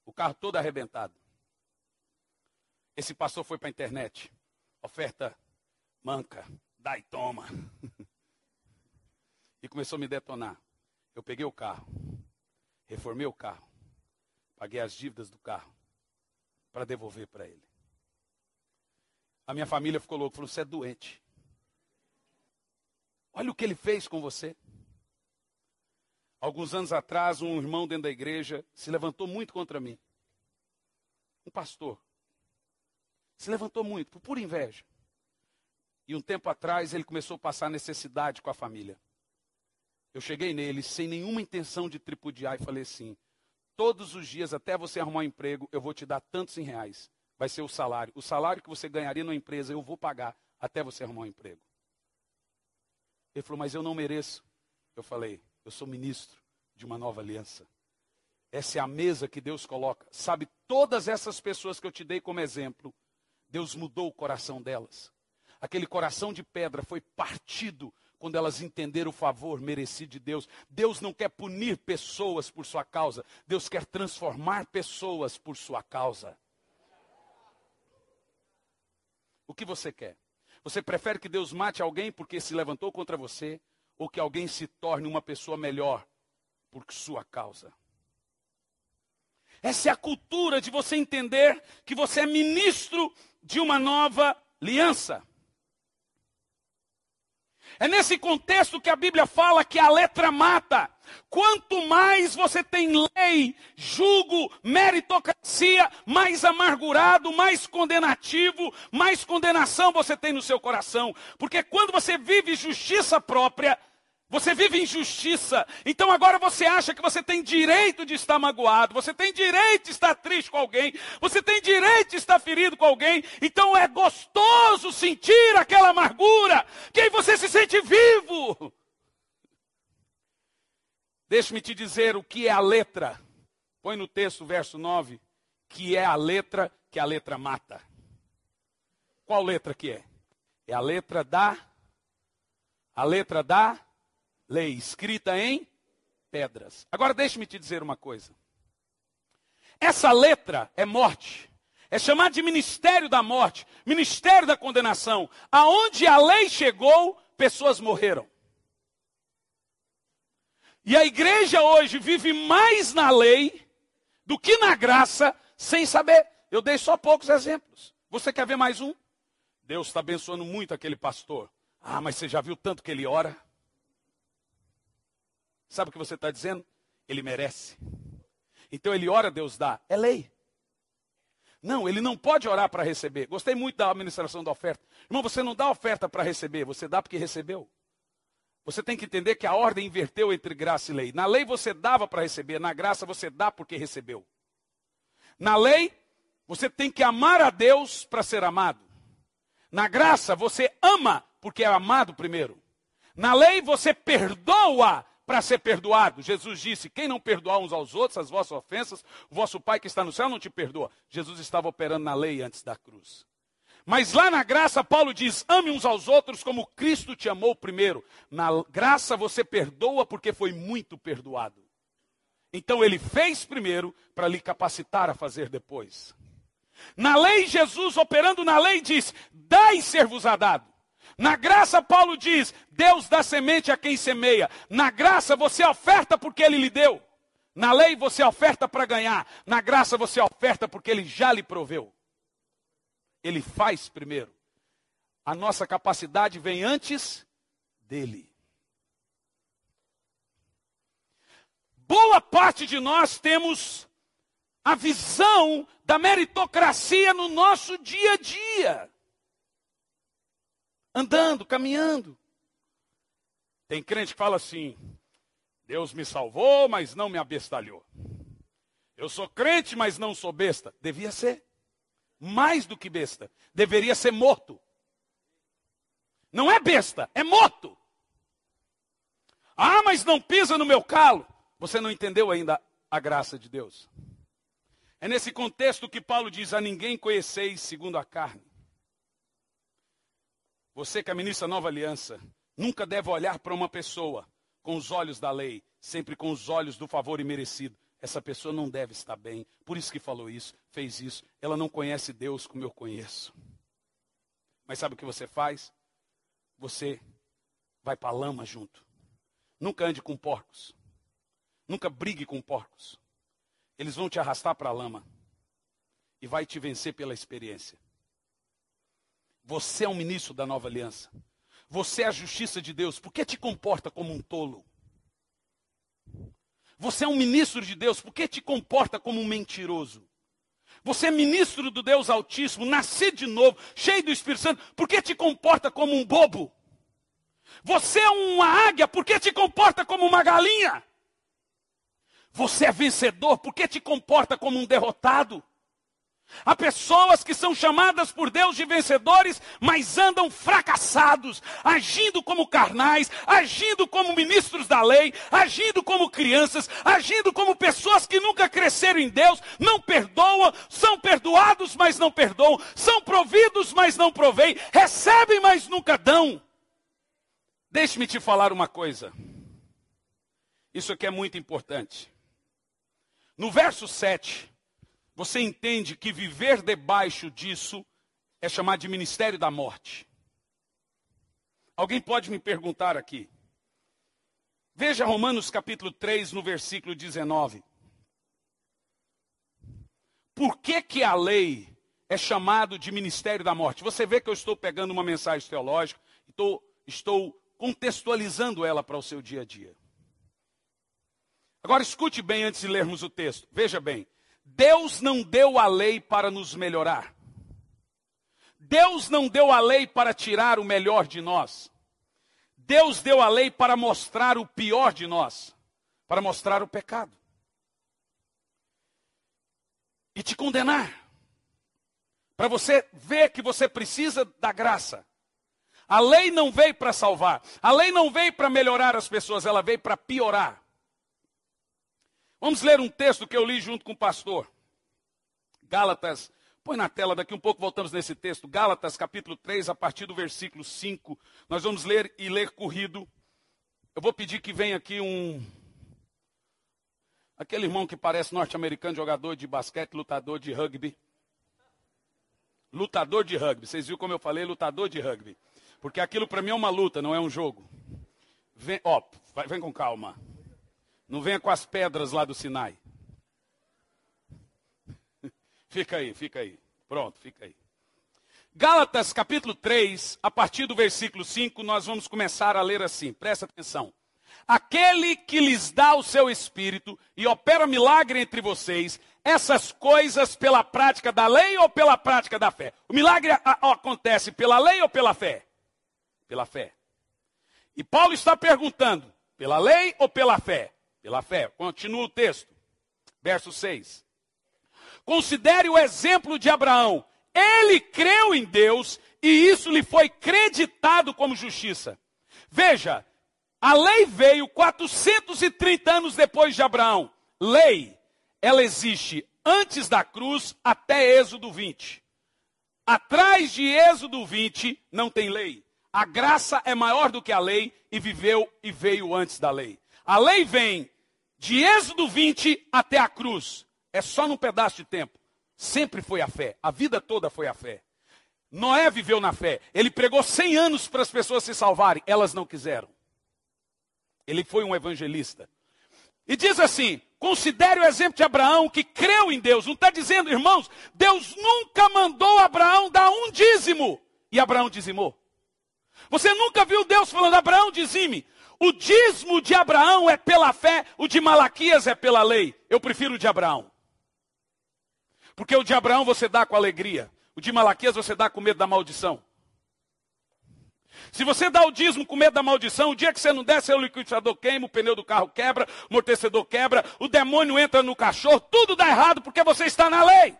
Speaker 2: O carro todo arrebentado. Esse pastor foi para a internet. Oferta manca, dá e toma. e começou a me detonar. Eu peguei o carro. Reformei o carro. Paguei as dívidas do carro. Para devolver para ele. A minha família ficou louca. Falou: você é doente. Olha o que ele fez com você. Alguns anos atrás, um irmão dentro da igreja se levantou muito contra mim. Um pastor. Se levantou muito, por pura inveja. E um tempo atrás ele começou a passar necessidade com a família. Eu cheguei nele sem nenhuma intenção de tripudiar e falei assim: todos os dias, até você arrumar um emprego, eu vou te dar tantos em reais. Vai ser o salário. O salário que você ganharia numa empresa, eu vou pagar até você arrumar um emprego. Ele falou, mas eu não mereço. Eu falei, eu sou ministro de uma nova aliança. Essa é a mesa que Deus coloca. Sabe, todas essas pessoas que eu te dei como exemplo, Deus mudou o coração delas. Aquele coração de pedra foi partido quando elas entenderam o favor merecido de Deus. Deus não quer punir pessoas por sua causa, Deus quer transformar pessoas por sua causa. O que você quer? Você prefere que Deus mate alguém porque se levantou contra você? Ou que alguém se torne uma pessoa melhor por sua causa. Essa é a cultura de você entender que você é ministro de uma nova aliança. É nesse contexto que a Bíblia fala que a letra mata. Quanto mais você tem lei, julgo, meritocracia, mais amargurado, mais condenativo, mais condenação você tem no seu coração. Porque quando você vive justiça própria, você vive injustiça. Então agora você acha que você tem direito de estar magoado, você tem direito de estar triste com alguém, você tem direito de estar ferido com alguém. Então é gostoso sentir aquela amargura, que aí você se sente vivo. Deixe-me te dizer o que é a letra. Põe no texto, verso 9, que é a letra que a letra mata. Qual letra que é? É a letra da a letra da lei escrita em pedras. Agora deixe-me te dizer uma coisa. Essa letra é morte. É chamado de ministério da morte, ministério da condenação. Aonde a lei chegou, pessoas morreram. E a igreja hoje vive mais na lei do que na graça, sem saber. Eu dei só poucos exemplos. Você quer ver mais um? Deus está abençoando muito aquele pastor. Ah, mas você já viu tanto que ele ora? Sabe o que você está dizendo? Ele merece. Então ele ora, Deus dá. É lei. Não, ele não pode orar para receber. Gostei muito da administração da oferta. Irmão, você não dá oferta para receber, você dá porque recebeu. Você tem que entender que a ordem inverteu entre graça e lei. Na lei você dava para receber, na graça você dá porque recebeu. Na lei, você tem que amar a Deus para ser amado. Na graça, você ama porque é amado primeiro. Na lei, você perdoa para ser perdoado. Jesus disse: Quem não perdoar uns aos outros as vossas ofensas, o vosso Pai que está no céu não te perdoa. Jesus estava operando na lei antes da cruz. Mas lá na graça, Paulo diz: ame uns aos outros como Cristo te amou primeiro. Na graça você perdoa porque foi muito perdoado. Então ele fez primeiro para lhe capacitar a fazer depois. Na lei, Jesus, operando na lei, diz: dai ser-vos-á dado. Na graça, Paulo diz: Deus dá semente a quem semeia. Na graça, você oferta porque ele lhe deu. Na lei, você oferta para ganhar. Na graça, você oferta porque ele já lhe proveu. Ele faz primeiro. A nossa capacidade vem antes dele. Boa parte de nós temos a visão da meritocracia no nosso dia a dia andando, caminhando. Tem crente que fala assim: Deus me salvou, mas não me abestalhou. Eu sou crente, mas não sou besta. Devia ser. Mais do que besta. Deveria ser morto. Não é besta, é morto. Ah, mas não pisa no meu calo. Você não entendeu ainda a graça de Deus. É nesse contexto que Paulo diz: A ninguém conheceis segundo a carne. Você que administra a nova aliança, nunca deve olhar para uma pessoa com os olhos da lei, sempre com os olhos do favor imerecido. Essa pessoa não deve estar bem. Por isso que falou isso, fez isso. Ela não conhece Deus como eu conheço. Mas sabe o que você faz? Você vai para a lama junto. Nunca ande com porcos. Nunca brigue com porcos. Eles vão te arrastar para a lama. E vai te vencer pela experiência. Você é um ministro da nova aliança. Você é a justiça de Deus. Por que te comporta como um tolo? Você é um ministro de Deus. Por que te comporta como um mentiroso? Você é ministro do Deus Altíssimo, nascido de novo, cheio do Espírito Santo. Por que te comporta como um bobo? Você é uma águia. Por que te comporta como uma galinha? Você é vencedor. Por que te comporta como um derrotado? Há pessoas que são chamadas por Deus de vencedores, mas andam fracassados, agindo como carnais, agindo como ministros da lei, agindo como crianças, agindo como pessoas que nunca cresceram em Deus, não perdoam, são perdoados, mas não perdoam, são providos, mas não provêm, recebem, mas nunca dão. Deixe-me te falar uma coisa. Isso aqui é muito importante. No verso 7, você entende que viver debaixo disso é chamado de ministério da morte. Alguém pode me perguntar aqui. Veja Romanos capítulo 3, no versículo 19. Por que, que a lei é chamado de ministério da morte? Você vê que eu estou pegando uma mensagem teológica, estou, estou contextualizando ela para o seu dia a dia. Agora escute bem antes de lermos o texto. Veja bem. Deus não deu a lei para nos melhorar. Deus não deu a lei para tirar o melhor de nós. Deus deu a lei para mostrar o pior de nós, para mostrar o pecado. E te condenar. Para você ver que você precisa da graça. A lei não veio para salvar. A lei não veio para melhorar as pessoas, ela veio para piorar. Vamos ler um texto que eu li junto com o pastor. Gálatas, põe na tela, daqui um pouco voltamos nesse texto. Gálatas, capítulo 3, a partir do versículo 5. Nós vamos ler e ler corrido. Eu vou pedir que venha aqui um. Aquele irmão que parece norte-americano, jogador de basquete, lutador de rugby. Lutador de rugby. Vocês viram como eu falei? Lutador de rugby. Porque aquilo para mim é uma luta, não é um jogo. Vem, ó, vem com calma. Não venha com as pedras lá do Sinai. fica aí, fica aí. Pronto, fica aí. Gálatas capítulo 3, a partir do versículo 5, nós vamos começar a ler assim. Presta atenção. Aquele que lhes dá o seu espírito e opera milagre entre vocês, essas coisas pela prática da lei ou pela prática da fé? O milagre acontece pela lei ou pela fé? Pela fé. E Paulo está perguntando: pela lei ou pela fé? Pela fé. Continua o texto. Verso 6. Considere o exemplo de Abraão. Ele creu em Deus e isso lhe foi creditado como justiça. Veja, a lei veio 430 anos depois de Abraão. Lei, ela existe antes da cruz até Êxodo 20. Atrás de Êxodo 20 não tem lei. A graça é maior do que a lei e viveu e veio antes da lei. A lei vem de Êxodo 20 até a cruz. É só num pedaço de tempo. Sempre foi a fé. A vida toda foi a fé. Noé viveu na fé. Ele pregou 100 anos para as pessoas se salvarem. Elas não quiseram. Ele foi um evangelista. E diz assim: considere o exemplo de Abraão que creu em Deus. Não está dizendo, irmãos, Deus nunca mandou Abraão dar um dízimo. E Abraão dizimou. Você nunca viu Deus falando, Abraão, dizime. O dízimo de Abraão é pela fé, o de Malaquias é pela lei. Eu prefiro o de Abraão. Porque o de Abraão você dá com alegria. O de Malaquias você dá com medo da maldição. Se você dá o dízimo com medo da maldição, o dia que você não der, seu liquidificador queima, o pneu do carro quebra, o amortecedor quebra, o demônio entra no cachorro, tudo dá errado porque você está na lei.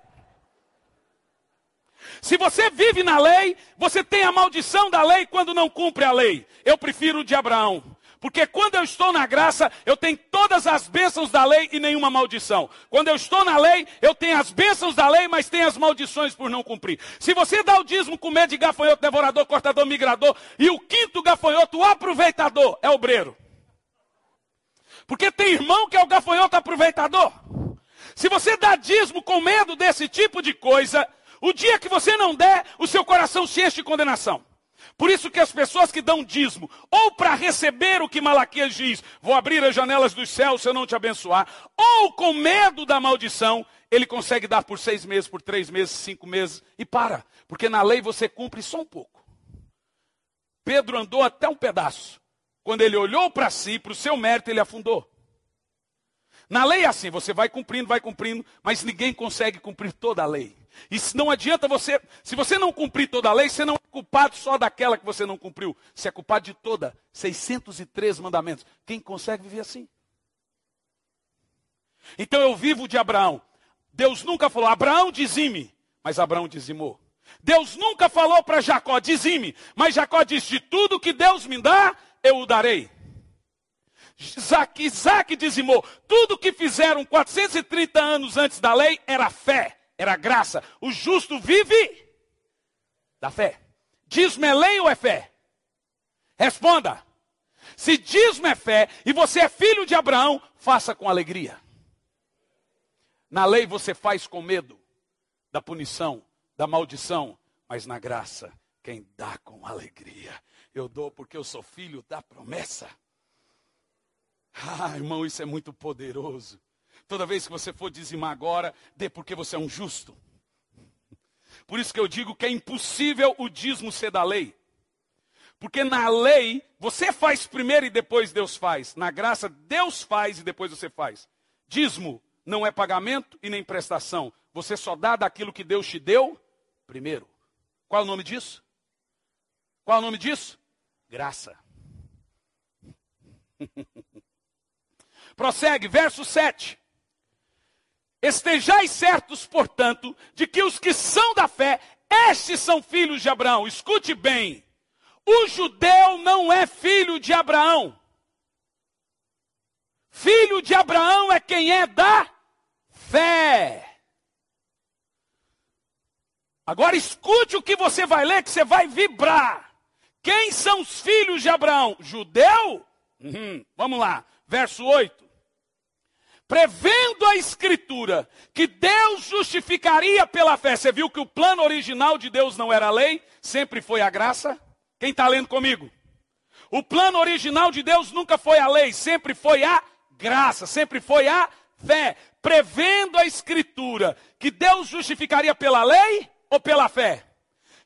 Speaker 2: Se você vive na lei, você tem a maldição da lei quando não cumpre a lei. Eu prefiro o de Abraão. Porque quando eu estou na graça, eu tenho todas as bênçãos da lei e nenhuma maldição. Quando eu estou na lei, eu tenho as bênçãos da lei, mas tenho as maldições por não cumprir. Se você dá o dízimo com medo de gafanhoto, devorador, cortador, migrador, e o quinto gafanhoto, o aproveitador, é obreiro. Porque tem irmão que é o gafanhoto aproveitador. Se você dá dízimo com medo desse tipo de coisa, o dia que você não der, o seu coração se enche de condenação. Por isso que as pessoas que dão dízimo, ou para receber o que Malaquias diz, vou abrir as janelas dos céus se eu não te abençoar, ou com medo da maldição, ele consegue dar por seis meses, por três meses, cinco meses, e para. Porque na lei você cumpre só um pouco. Pedro andou até um pedaço. Quando ele olhou para si, para o seu mérito, ele afundou. Na lei é assim, você vai cumprindo, vai cumprindo, mas ninguém consegue cumprir toda a lei. E não adianta você, se você não cumprir toda a lei, você não é culpado só daquela que você não cumpriu. Você é culpado de toda, 603 mandamentos. Quem consegue viver assim? Então eu vivo de Abraão. Deus nunca falou, Abraão dizime, mas Abraão dizimou. Deus nunca falou para Jacó, dizime, mas Jacó disse, de tudo que Deus me dá, eu o darei. Isaac, Isaac dizimou. Tudo que fizeram 430 anos antes da lei era fé era graça. O justo vive da fé. Dízimo é lei ou é fé? Responda. Se dízimo é fé e você é filho de Abraão, faça com alegria. Na lei você faz com medo da punição, da maldição, mas na graça, quem dá com alegria. Eu dou porque eu sou filho da promessa. Ah, irmão, isso é muito poderoso. Toda vez que você for dizimar agora, dê porque você é um justo. Por isso que eu digo que é impossível o dízimo ser da lei. Porque na lei, você faz primeiro e depois Deus faz. Na graça, Deus faz e depois você faz. Dízimo não é pagamento e nem prestação. Você só dá daquilo que Deus te deu primeiro. Qual é o nome disso? Qual é o nome disso? Graça. Prossegue, verso 7. Estejais certos, portanto, de que os que são da fé, estes são filhos de Abraão. Escute bem. O judeu não é filho de Abraão. Filho de Abraão é quem é da fé. Agora escute o que você vai ler, que você vai vibrar. Quem são os filhos de Abraão? Judeu? Uhum. Vamos lá, verso 8. Prevendo a Escritura que Deus justificaria pela fé. Você viu que o plano original de Deus não era a lei, sempre foi a graça? Quem está lendo comigo? O plano original de Deus nunca foi a lei, sempre foi a graça, sempre foi a fé. Prevendo a Escritura que Deus justificaria pela lei ou pela fé?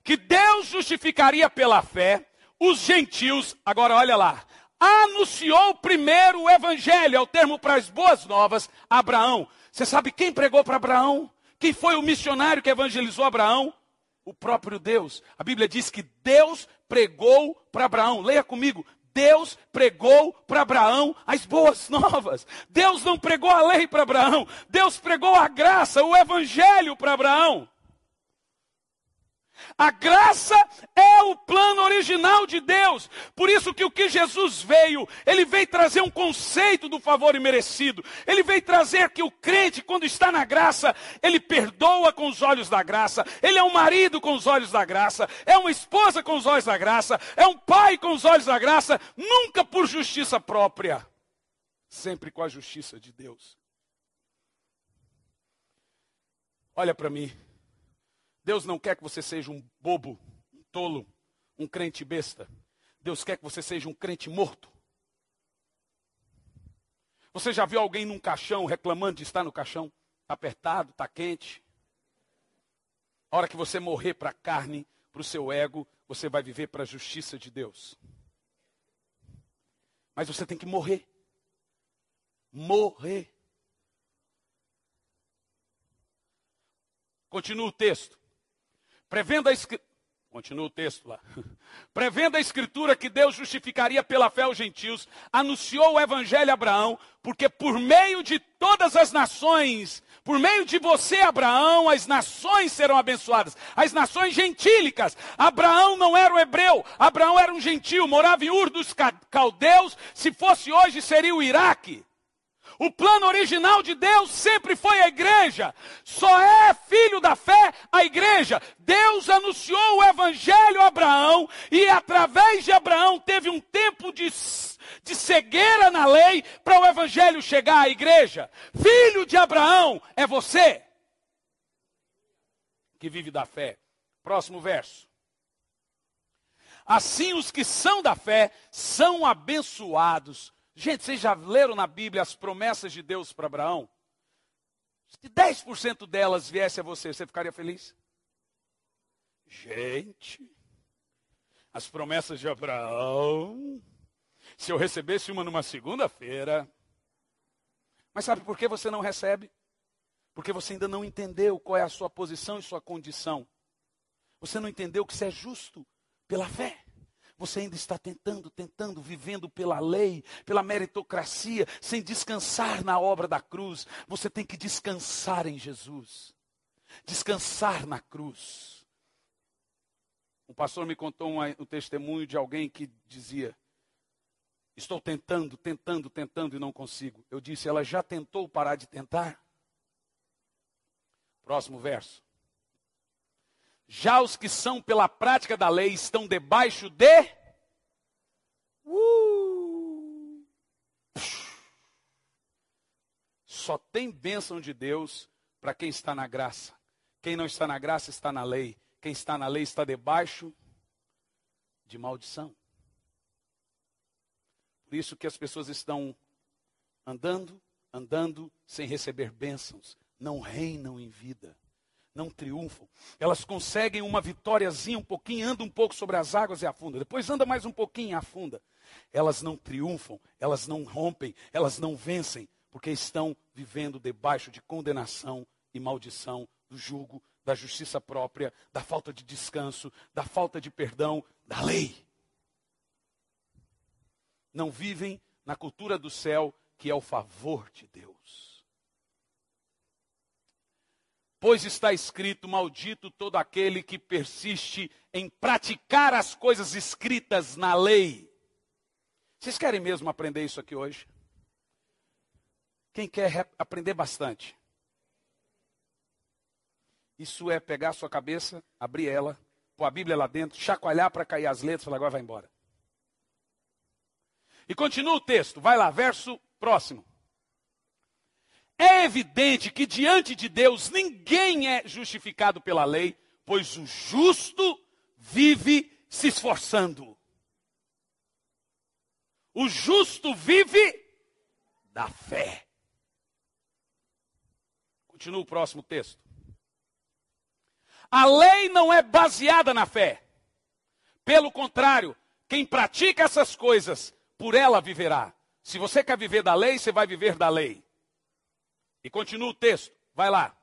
Speaker 2: Que Deus justificaria pela fé os gentios, agora olha lá, anunciou primeiro o evangelho, é o termo para as boas novas, Abraão. Você sabe quem pregou para Abraão? Quem foi o missionário que evangelizou Abraão? O próprio Deus. A Bíblia diz que Deus pregou para Abraão. Leia comigo. Deus pregou para Abraão as boas novas. Deus não pregou a lei para Abraão. Deus pregou a graça, o evangelho para Abraão. A graça é o plano original de Deus. Por isso que o que Jesus veio, ele veio trazer um conceito do favor imerecido. Ele veio trazer que o crente, quando está na graça, ele perdoa com os olhos da graça. Ele é um marido com os olhos da graça, é uma esposa com os olhos da graça, é um pai com os olhos da graça, nunca por justiça própria, sempre com a justiça de Deus. Olha para mim. Deus não quer que você seja um bobo, um tolo, um crente besta. Deus quer que você seja um crente morto. Você já viu alguém num caixão reclamando de estar no caixão? Está apertado, está quente. A hora que você morrer para a carne, para o seu ego, você vai viver para a justiça de Deus. Mas você tem que morrer. Morrer. Continua o texto. Prevendo a escritura. Continua o texto lá. Prevendo a escritura que Deus justificaria pela fé os gentios, anunciou o evangelho a Abraão, porque por meio de todas as nações, por meio de você, Abraão, as nações serão abençoadas. As nações gentílicas. Abraão não era um hebreu, Abraão era um gentil, morava em Ur dos caldeus. Se fosse hoje, seria o Iraque. O plano original de Deus sempre foi a igreja. Só é filho da fé a igreja. Deus anunciou o evangelho a Abraão e através de Abraão teve um tempo de, de cegueira na lei para o evangelho chegar à igreja. Filho de Abraão é você que vive da fé. Próximo verso. Assim os que são da fé são abençoados Gente, vocês já leram na Bíblia as promessas de Deus para Abraão? Se 10% delas viesse a você, você ficaria feliz? Gente, as promessas de Abraão, se eu recebesse uma numa segunda-feira, mas sabe por que você não recebe? Porque você ainda não entendeu qual é a sua posição e sua condição. Você não entendeu que você é justo pela fé. Você ainda está tentando, tentando, vivendo pela lei, pela meritocracia, sem descansar na obra da cruz. Você tem que descansar em Jesus. Descansar na cruz. Um pastor me contou um, um testemunho de alguém que dizia: Estou tentando, tentando, tentando e não consigo. Eu disse: Ela já tentou parar de tentar? Próximo verso. Já os que são pela prática da lei estão debaixo de. Uh, só tem bênção de Deus para quem está na graça. Quem não está na graça está na lei. Quem está na lei está debaixo de maldição. Por isso que as pessoas estão andando, andando sem receber bênçãos, não reinam em vida não triunfam. Elas conseguem uma vitóriazinha um pouquinho, andam um pouco sobre as águas e afunda. Depois anda mais um pouquinho e afunda. Elas não triunfam, elas não rompem, elas não vencem, porque estão vivendo debaixo de condenação e maldição do jugo, da justiça própria, da falta de descanso, da falta de perdão, da lei. Não vivem na cultura do céu, que é o favor de Deus. Pois está escrito: Maldito todo aquele que persiste em praticar as coisas escritas na lei. Vocês querem mesmo aprender isso aqui hoje? Quem quer aprender bastante? Isso é pegar a sua cabeça, abrir ela, pôr a Bíblia lá dentro, chacoalhar para cair as letras falar, agora vai embora. E continua o texto, vai lá, verso próximo. É evidente que diante de Deus ninguém é justificado pela lei, pois o justo vive se esforçando. O justo vive da fé. Continua o próximo texto. A lei não é baseada na fé. Pelo contrário, quem pratica essas coisas, por ela viverá. Se você quer viver da lei, você vai viver da lei. E continua o texto, vai lá.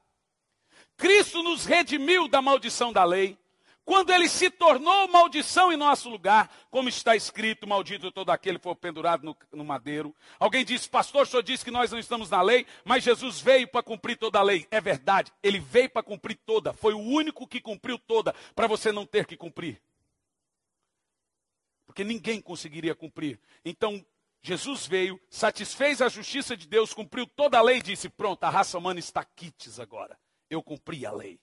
Speaker 2: Cristo nos redimiu da maldição da lei, quando ele se tornou maldição em nosso lugar, como está escrito, maldito todo aquele que for pendurado no, no madeiro. Alguém disse, pastor, o senhor disse que nós não estamos na lei, mas Jesus veio para cumprir toda a lei. É verdade, ele veio para cumprir toda, foi o único que cumpriu toda, para você não ter que cumprir. Porque ninguém conseguiria cumprir. Então, Jesus veio, satisfez a justiça de Deus, cumpriu toda a lei e disse: Pronto, a raça humana está quites agora. Eu cumpri a lei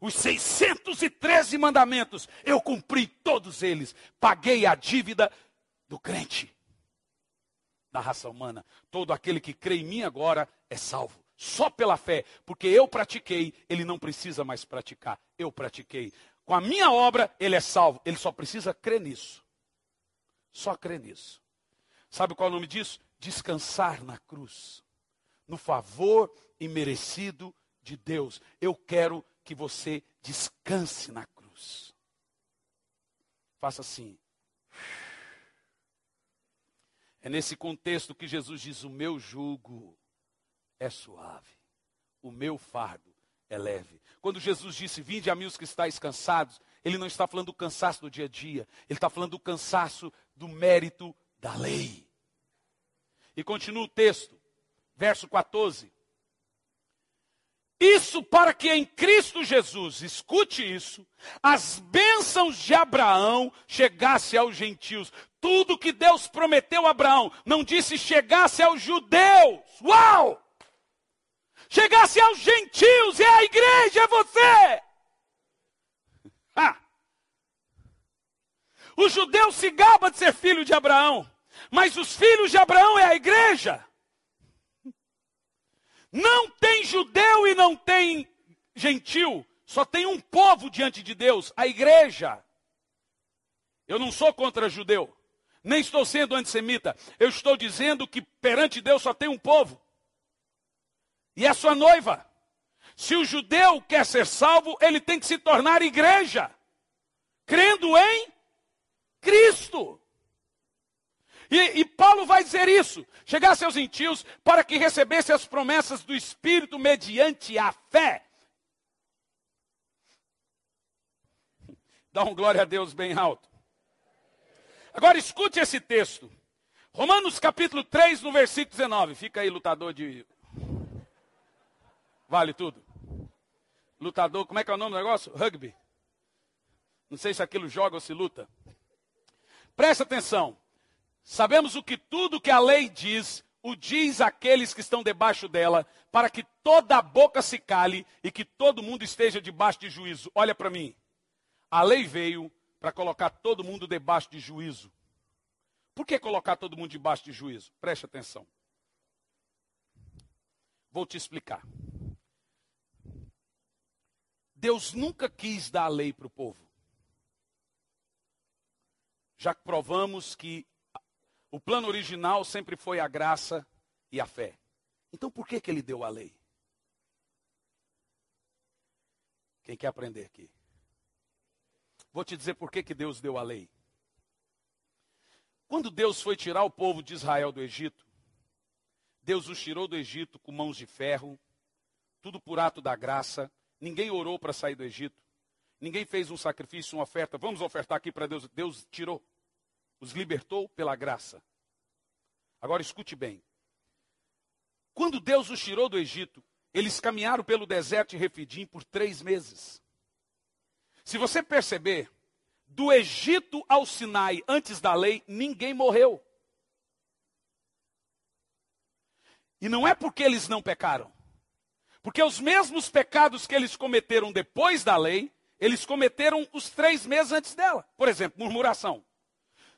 Speaker 2: os 613 mandamentos, eu cumpri todos eles. Paguei a dívida do crente, da raça humana. Todo aquele que crê em mim agora é salvo. Só pela fé, porque eu pratiquei, ele não precisa mais praticar. Eu pratiquei. Com a minha obra, ele é salvo. Ele só precisa crer nisso. Só crer nisso. Sabe qual é o nome disso? Descansar na cruz. No favor imerecido de Deus. Eu quero que você descanse na cruz. Faça assim. É nesse contexto que Jesus diz: O meu jugo é suave, o meu fardo é leve. Quando Jesus disse: Vinde a mim os que estáis cansados, ele não está falando do cansaço do dia a dia, ele está falando do cansaço do mérito da lei. E continua o texto, verso 14. Isso para que em Cristo Jesus, escute isso, as bênçãos de Abraão chegasse aos gentios. Tudo que Deus prometeu a Abraão, não disse chegasse aos judeus. Uau! Chegasse aos gentios, é a igreja, é você. Ah. O judeu se gaba de ser filho de Abraão, mas os filhos de Abraão é a igreja. Não tem judeu e não tem gentil. Só tem um povo diante de Deus, a igreja. Eu não sou contra judeu, nem estou sendo antissemita. Eu estou dizendo que perante Deus só tem um povo. E é sua noiva. Se o judeu quer ser salvo, ele tem que se tornar igreja, crendo em Cristo. E, e, Paulo vai dizer isso: chegasse aos gentios para que recebesse as promessas do Espírito mediante a fé. Dá um glória a Deus bem alto. Agora escute esse texto. Romanos capítulo 3, no versículo 19. Fica aí, lutador de. Vale tudo. Lutador, como é que é o nome do negócio? Rugby. Não sei se aquilo joga ou se luta. Presta atenção. Sabemos o que tudo que a lei diz, o diz aqueles que estão debaixo dela, para que toda a boca se cale e que todo mundo esteja debaixo de juízo. Olha para mim. A lei veio para colocar todo mundo debaixo de juízo. Por que colocar todo mundo debaixo de juízo? Preste atenção. Vou te explicar. Deus nunca quis dar a lei para o povo. Já provamos que o plano original sempre foi a graça e a fé. Então por que, que ele deu a lei? Quem quer aprender aqui? Vou te dizer por que, que Deus deu a lei. Quando Deus foi tirar o povo de Israel do Egito, Deus os tirou do Egito com mãos de ferro, tudo por ato da graça. Ninguém orou para sair do Egito. Ninguém fez um sacrifício, uma oferta. Vamos ofertar aqui para Deus. Deus tirou. Os libertou pela graça. Agora escute bem. Quando Deus os tirou do Egito, eles caminharam pelo deserto de Refidim por três meses. Se você perceber, do Egito ao Sinai, antes da lei, ninguém morreu. E não é porque eles não pecaram. Porque os mesmos pecados que eles cometeram depois da lei, eles cometeram os três meses antes dela. Por exemplo, murmuração.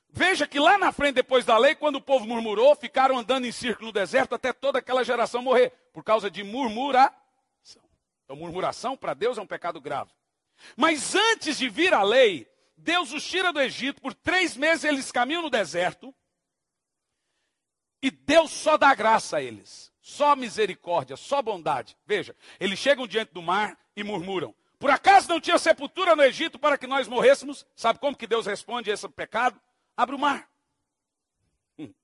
Speaker 2: Veja que lá na frente, depois da lei, quando o povo murmurou, ficaram andando em círculo no deserto até toda aquela geração morrer, por causa de murmuração. Então, murmuração para Deus é um pecado grave. Mas antes de vir a lei, Deus os tira do Egito, por três meses eles caminham no deserto, e Deus só dá graça a eles, só misericórdia, só bondade. Veja, eles chegam diante do mar e murmuram: Por acaso não tinha sepultura no Egito para que nós morrêssemos? Sabe como que Deus responde a esse pecado? Abre o mar. Hum.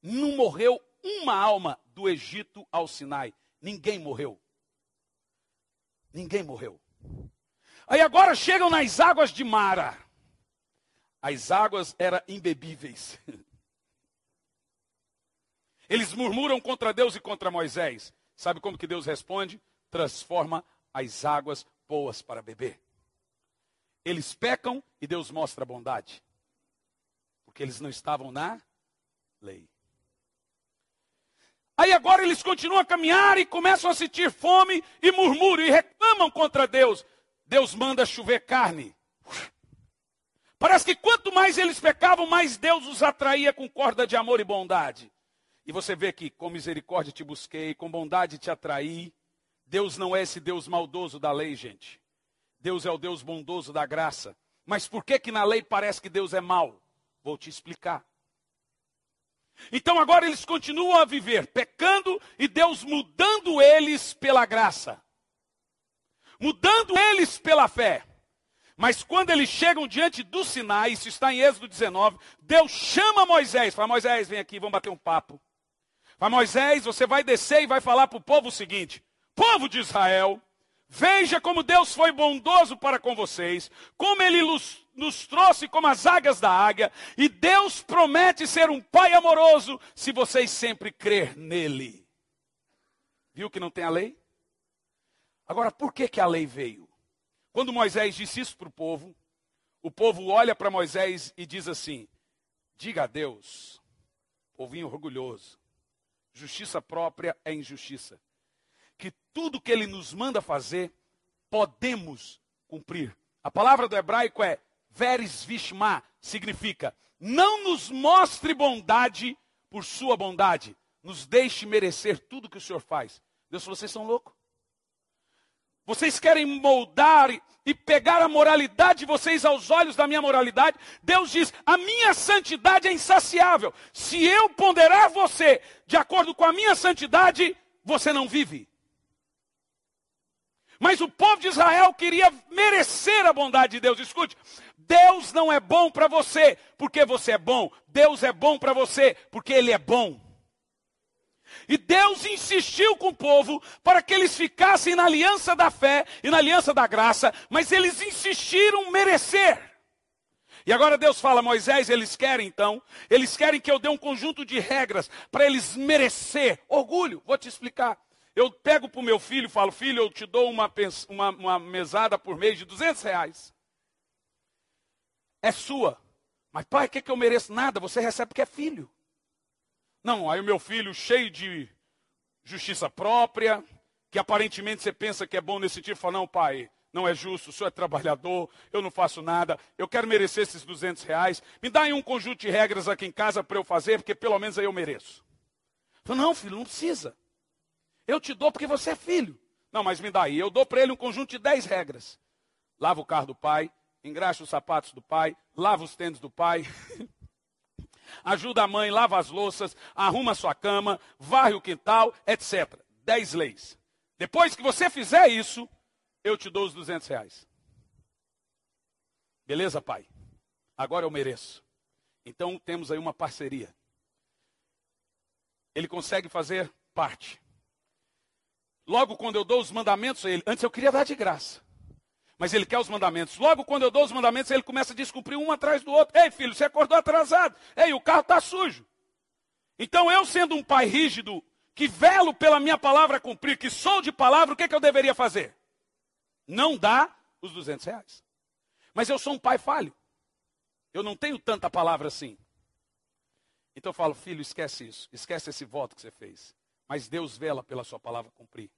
Speaker 2: Não morreu uma alma do Egito ao Sinai. Ninguém morreu. Ninguém morreu. Aí agora chegam nas águas de Mara. As águas eram imbebíveis. Eles murmuram contra Deus e contra Moisés. Sabe como que Deus responde? Transforma as águas boas para beber. Eles pecam e Deus mostra bondade porque eles não estavam na lei. Aí agora eles continuam a caminhar e começam a sentir fome e murmuram e reclamam contra Deus. Deus manda chover carne. Parece que quanto mais eles pecavam, mais Deus os atraía com corda de amor e bondade. E você vê que com misericórdia te busquei, com bondade te atraí. Deus não é esse Deus maldoso da lei, gente. Deus é o Deus bondoso da graça. Mas por que que na lei parece que Deus é mau? Vou te explicar. Então agora eles continuam a viver pecando e Deus mudando eles pela graça, mudando eles pela fé. Mas quando eles chegam diante do Sinai, isso está em Êxodo 19, Deus chama Moisés, fala: Moisés, vem aqui, vamos bater um papo. Fala, Moisés, você vai descer e vai falar para o povo o seguinte: povo de Israel, veja como Deus foi bondoso para com vocês, como ele nos trouxe como as águias da águia, e Deus promete ser um pai amoroso se vocês sempre crer nele. Viu que não tem a lei? Agora, por que, que a lei veio? Quando Moisés disse isso para o povo, o povo olha para Moisés e diz assim: diga a Deus, povinho orgulhoso, justiça própria é injustiça, que tudo que ele nos manda fazer, podemos cumprir. A palavra do hebraico é Veres Vishma significa: não nos mostre bondade por sua bondade, nos deixe merecer tudo que o Senhor faz. Deus falou: vocês são loucos. Vocês querem moldar e pegar a moralidade de vocês aos olhos da minha moralidade? Deus diz: a minha santidade é insaciável. Se eu ponderar você de acordo com a minha santidade, você não vive. Mas o povo de Israel queria merecer a bondade de Deus. Escute, Deus não é bom para você porque você é bom. Deus é bom para você porque Ele é bom. E Deus insistiu com o povo para que eles ficassem na aliança da fé e na aliança da graça, mas eles insistiram merecer. E agora Deus fala, Moisés, eles querem então, eles querem que eu dê um conjunto de regras para eles merecer orgulho. Vou te explicar. Eu pego para o meu filho e falo, filho, eu te dou uma, uma, uma mesada por mês de 200 reais é sua. Mas, pai, o que, que eu mereço? Nada, você recebe porque é filho. Não, aí o meu filho cheio de justiça própria, que aparentemente você pensa que é bom nesse sentido, fala, não, pai, não é justo, o senhor é trabalhador, eu não faço nada, eu quero merecer esses 200 reais, me dá aí um conjunto de regras aqui em casa para eu fazer, porque pelo menos aí eu mereço. Falo, não, filho, não precisa. Eu te dou porque você é filho. Não, mas me dá aí, eu dou para ele um conjunto de 10 regras. Lava o carro do pai, engraxa os sapatos do pai, lava os tênis do pai, ajuda a mãe, lava as louças, arruma sua cama, varre o quintal, etc. Dez leis. Depois que você fizer isso, eu te dou os 200 reais. Beleza, pai? Agora eu mereço. Então temos aí uma parceria. Ele consegue fazer parte. Logo, quando eu dou os mandamentos a ele, antes eu queria dar de graça. Mas ele quer os mandamentos. Logo, quando eu dou os mandamentos, ele começa a descumprir um atrás do outro. Ei, filho, você acordou atrasado. Ei, o carro está sujo. Então, eu sendo um pai rígido, que velo pela minha palavra cumprir, que sou de palavra, o que, é que eu deveria fazer? Não dá os 200 reais. Mas eu sou um pai falho. Eu não tenho tanta palavra assim. Então eu falo, filho, esquece isso. Esquece esse voto que você fez. Mas Deus vela pela sua palavra cumprir.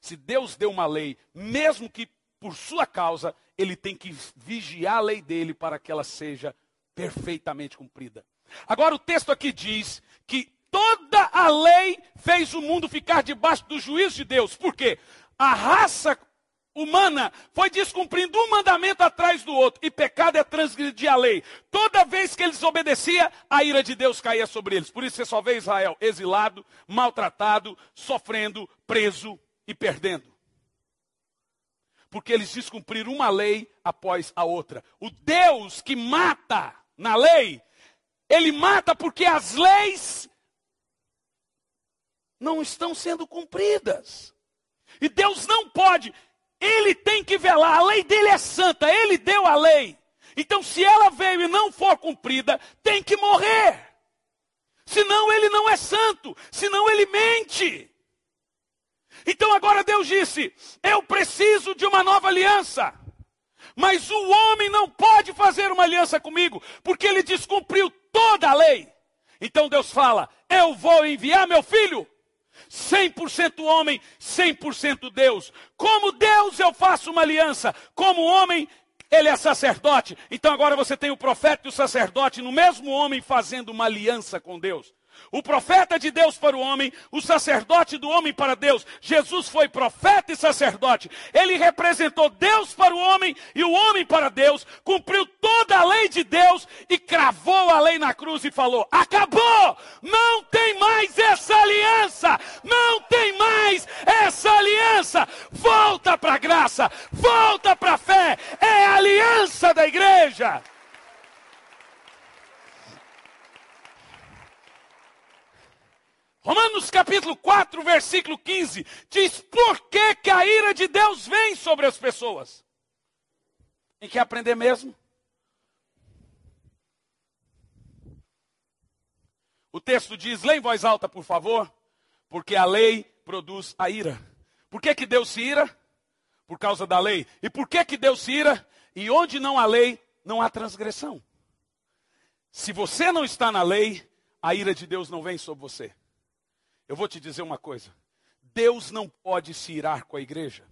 Speaker 2: Se Deus deu uma lei, mesmo que por sua causa, ele tem que vigiar a lei dele para que ela seja perfeitamente cumprida. Agora o texto aqui diz que toda a lei fez o mundo ficar debaixo do juízo de Deus. Por quê? A raça humana foi descumprindo um mandamento atrás do outro, e pecado é transgredir a lei. Toda vez que eles obedeciam, a ira de Deus caía sobre eles. Por isso você só vê Israel exilado, maltratado, sofrendo, preso e perdendo. Porque eles descumpriram uma lei após a outra. O Deus que mata na lei, ele mata porque as leis não estão sendo cumpridas. E Deus não pode ele tem que velar, a lei dele é santa, ele deu a lei. Então, se ela veio e não for cumprida, tem que morrer. Senão ele não é santo, senão ele mente. Então agora Deus disse: Eu preciso de uma nova aliança. Mas o homem não pode fazer uma aliança comigo, porque ele descumpriu toda a lei. Então Deus fala: Eu vou enviar meu filho 100% homem, 100% Deus. Como Deus eu faço uma aliança, como homem ele é sacerdote. Então agora você tem o profeta e o sacerdote no mesmo homem fazendo uma aliança com Deus. O profeta de Deus para o homem, o sacerdote do homem para Deus. Jesus foi profeta e sacerdote. Ele representou Deus para o homem e o homem para Deus, cumpriu toda a lei de Deus e cravou a lei na cruz e falou: Acabou! Não tem mais essa aliança! Não tem mais essa aliança! Volta para a graça, volta para a fé, é a aliança da igreja. Romanos capítulo 4, versículo 15, diz por que, que a ira de Deus vem sobre as pessoas. Tem que aprender mesmo? O texto diz, lê em voz alta, por favor, porque a lei produz a ira. Por que, que Deus se ira? Por causa da lei. E por que, que Deus se ira? E onde não há lei, não há transgressão. Se você não está na lei, a ira de Deus não vem sobre você. Eu vou te dizer uma coisa: Deus não pode se irar com a igreja.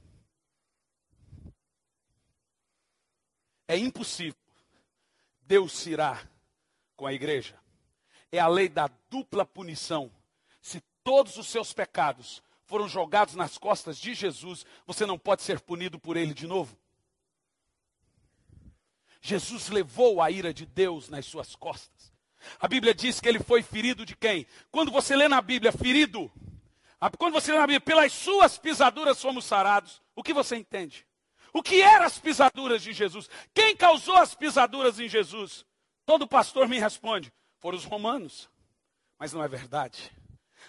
Speaker 2: É impossível Deus se irar com a igreja. É a lei da dupla punição. Se todos os seus pecados foram jogados nas costas de Jesus, você não pode ser punido por ele de novo. Jesus levou a ira de Deus nas suas costas. A Bíblia diz que ele foi ferido de quem? Quando você lê na Bíblia, ferido. Quando você lê na Bíblia, pelas suas pisaduras fomos sarados. O que você entende? O que eram as pisaduras de Jesus? Quem causou as pisaduras em Jesus? Todo pastor me responde: foram os romanos. Mas não é verdade.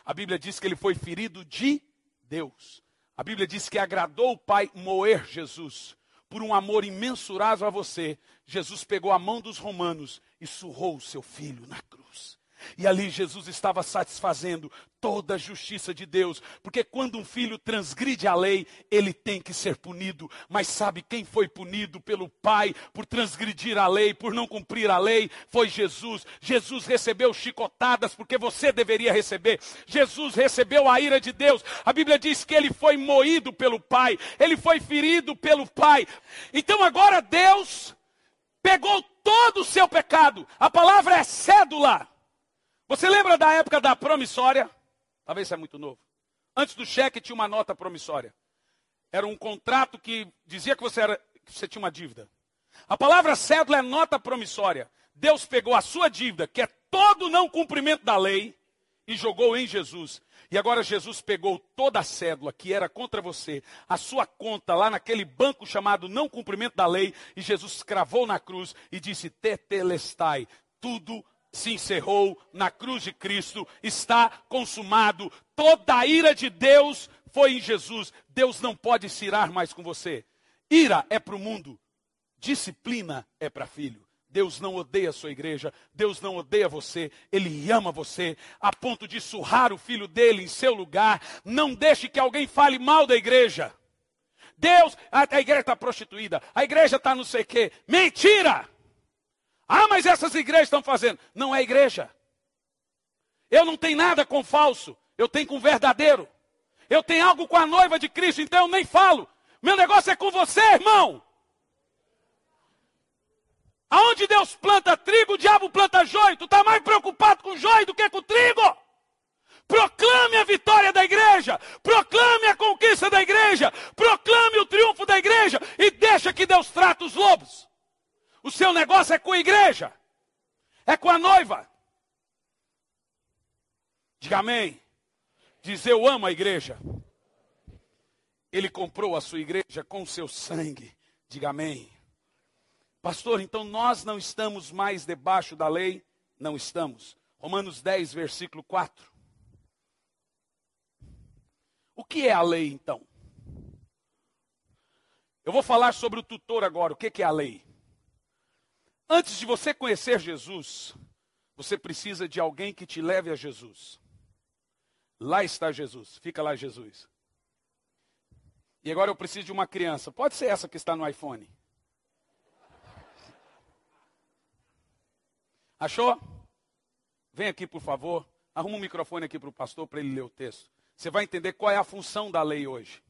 Speaker 2: A Bíblia diz que ele foi ferido de Deus. A Bíblia diz que agradou o Pai moer Jesus. Por um amor imensurável a você, Jesus pegou a mão dos romanos e surrou o seu filho na cruz. E ali Jesus estava satisfazendo toda a justiça de Deus, porque quando um filho transgride a lei, ele tem que ser punido. Mas sabe quem foi punido pelo Pai por transgredir a lei, por não cumprir a lei? Foi Jesus. Jesus recebeu chicotadas porque você deveria receber. Jesus recebeu a ira de Deus. A Bíblia diz que ele foi moído pelo Pai, ele foi ferido pelo Pai. Então agora Deus pegou todo o seu pecado. A palavra é cédula. Você lembra da época da promissória? Talvez isso é muito novo. Antes do cheque tinha uma nota promissória. Era um contrato que dizia que você, era, que você tinha uma dívida. A palavra cédula é nota promissória. Deus pegou a sua dívida, que é todo não cumprimento da lei, e jogou em Jesus. E agora Jesus pegou toda a cédula que era contra você, a sua conta lá naquele banco chamado não cumprimento da lei, e Jesus cravou na cruz e disse: Tetelestai, tudo se encerrou na cruz de Cristo, está consumado. Toda a ira de Deus foi em Jesus. Deus não pode se irar mais com você. Ira é para o mundo, disciplina é para filho. Deus não odeia a sua igreja, Deus não odeia você, Ele ama você, a ponto de surrar o filho dele em seu lugar. Não deixe que alguém fale mal da igreja. Deus, a, a igreja está prostituída, a igreja está não sei o quê. Mentira! Ah, mas essas igrejas estão fazendo. Não é igreja. Eu não tenho nada com falso, eu tenho com verdadeiro. Eu tenho algo com a noiva de Cristo, então eu nem falo. Meu negócio é com você, irmão. Aonde Deus planta trigo, o diabo planta joio. Tu está mais preocupado com joio do que com trigo. Proclame a vitória da igreja, proclame a conquista da igreja, proclame o triunfo da igreja e deixa que Deus trate os lobos. O seu negócio é com a igreja, é com a noiva. Diga amém. Diz eu amo a igreja. Ele comprou a sua igreja com o seu sangue. Diga amém. Pastor, então nós não estamos mais debaixo da lei? Não estamos. Romanos 10, versículo 4. O que é a lei então? Eu vou falar sobre o tutor agora. O que é a lei? Antes de você conhecer Jesus, você precisa de alguém que te leve a Jesus. Lá está Jesus. Fica lá, Jesus. E agora eu preciso de uma criança. Pode ser essa que está no iPhone. Achou? Vem aqui, por favor. Arruma um microfone aqui para o pastor para ele ler o texto. Você vai entender qual é a função da lei hoje.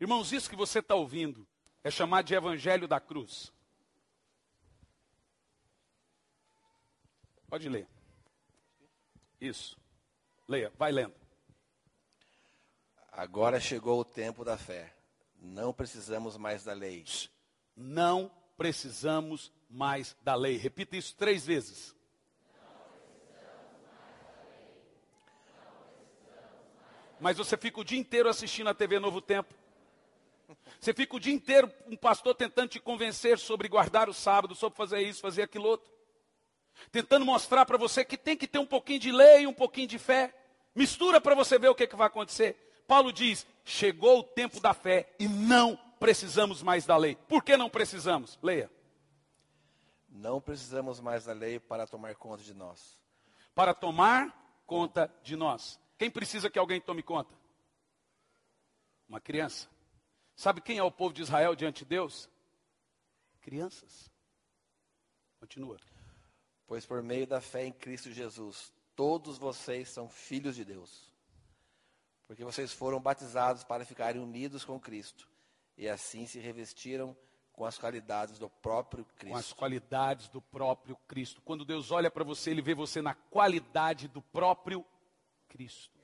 Speaker 2: Irmãos, isso que você está ouvindo é chamado de Evangelho da Cruz. Pode ler. Isso. Leia, vai lendo.
Speaker 3: Agora chegou o tempo da fé. Não precisamos mais da lei
Speaker 2: não precisamos mais da lei. Repita isso três vezes. Mas você fica o dia inteiro assistindo a TV Novo Tempo. Você fica o dia inteiro um pastor tentando te convencer sobre guardar o sábado, sobre fazer isso, fazer aquilo outro. Tentando mostrar para você que tem que ter um pouquinho de lei, um pouquinho de fé. Mistura para você ver o que, que vai acontecer. Paulo diz: chegou o tempo da fé e não precisamos mais da lei. Por que não precisamos? Leia.
Speaker 3: Não precisamos mais da lei para tomar conta de nós.
Speaker 2: Para tomar conta de nós. Quem precisa que alguém tome conta? Uma criança. Sabe quem é o povo de Israel diante de Deus? Crianças. Continua.
Speaker 3: Pois por meio da fé em Cristo Jesus, todos vocês são filhos de Deus. Porque vocês foram batizados para ficarem unidos com Cristo e assim se revestiram com as qualidades do próprio Cristo.
Speaker 2: Com as qualidades do próprio Cristo. Quando Deus olha para você, Ele vê você na qualidade do próprio Cristo.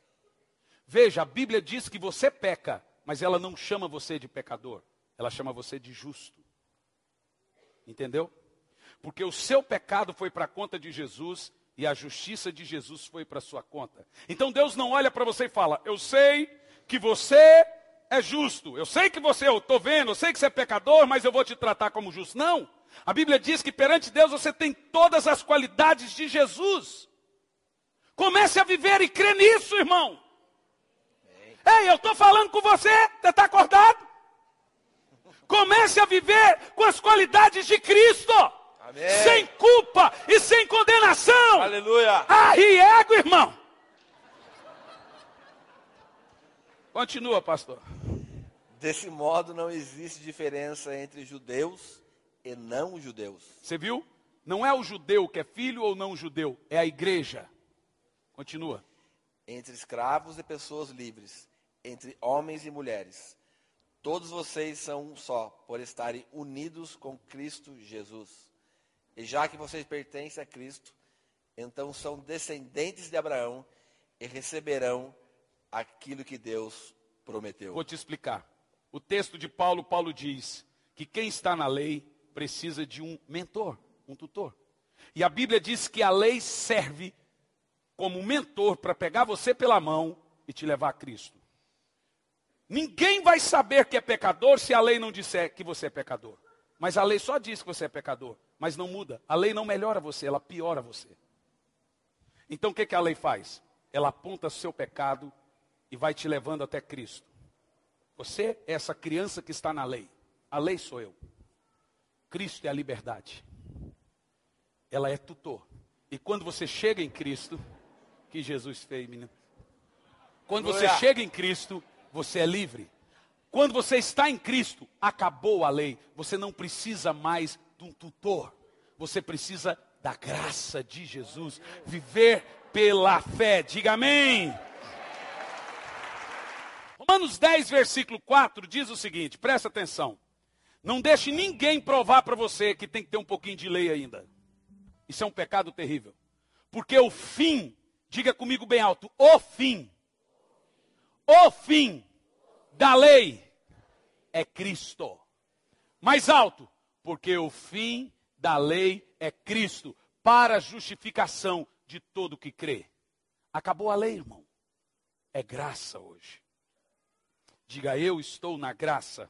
Speaker 2: Veja, a Bíblia diz que você peca, mas ela não chama você de pecador, ela chama você de justo. Entendeu? Porque o seu pecado foi para a conta de Jesus e a justiça de Jesus foi para a sua conta. Então Deus não olha para você e fala: Eu sei que você é justo. Eu sei que você, eu estou vendo, eu sei que você é pecador, mas eu vou te tratar como justo. Não. A Bíblia diz que perante Deus você tem todas as qualidades de Jesus. Comece a viver e crer nisso, irmão. Ei, eu estou falando com você, você está acordado? Comece a viver com as qualidades de Cristo. Amém. Sem culpa e sem condenação.
Speaker 3: Aleluia.
Speaker 2: Arriego, irmão. Continua, pastor.
Speaker 3: Desse modo, não existe diferença entre judeus e não judeus.
Speaker 2: Você viu? Não é o judeu que é filho ou não judeu, é a igreja. Continua.
Speaker 3: Entre escravos e pessoas livres, entre homens e mulheres. Todos vocês são um só, por estarem unidos com Cristo Jesus. E já que vocês pertencem a Cristo, então são descendentes de Abraão e receberão aquilo que Deus prometeu.
Speaker 2: Vou te explicar. O texto de Paulo, Paulo diz que quem está na lei precisa de um mentor, um tutor. E a Bíblia diz que a lei serve como mentor para pegar você pela mão e te levar a Cristo. Ninguém vai saber que é pecador se a lei não disser que você é pecador. Mas a lei só diz que você é pecador, mas não muda. A lei não melhora você, ela piora você. Então o que, que a lei faz? Ela aponta seu pecado e vai te levando até Cristo. Você é essa criança que está na lei. A lei sou eu. Cristo é a liberdade. Ela é tutor. E quando você chega em Cristo, que Jesus fez, menino. Quando você chega em Cristo, você é livre. Quando você está em Cristo, acabou a lei. Você não precisa mais de um tutor. Você precisa da graça de Jesus. Viver pela fé. Diga amém. Romanos 10, versículo 4 diz o seguinte: presta atenção. Não deixe ninguém provar para você que tem que ter um pouquinho de lei ainda. Isso é um pecado terrível. Porque o fim Diga comigo bem alto: o fim. O fim da lei é Cristo. Mais alto, porque o fim da lei é Cristo para a justificação de todo que crê. Acabou a lei, irmão. É graça hoje. Diga, eu estou na graça.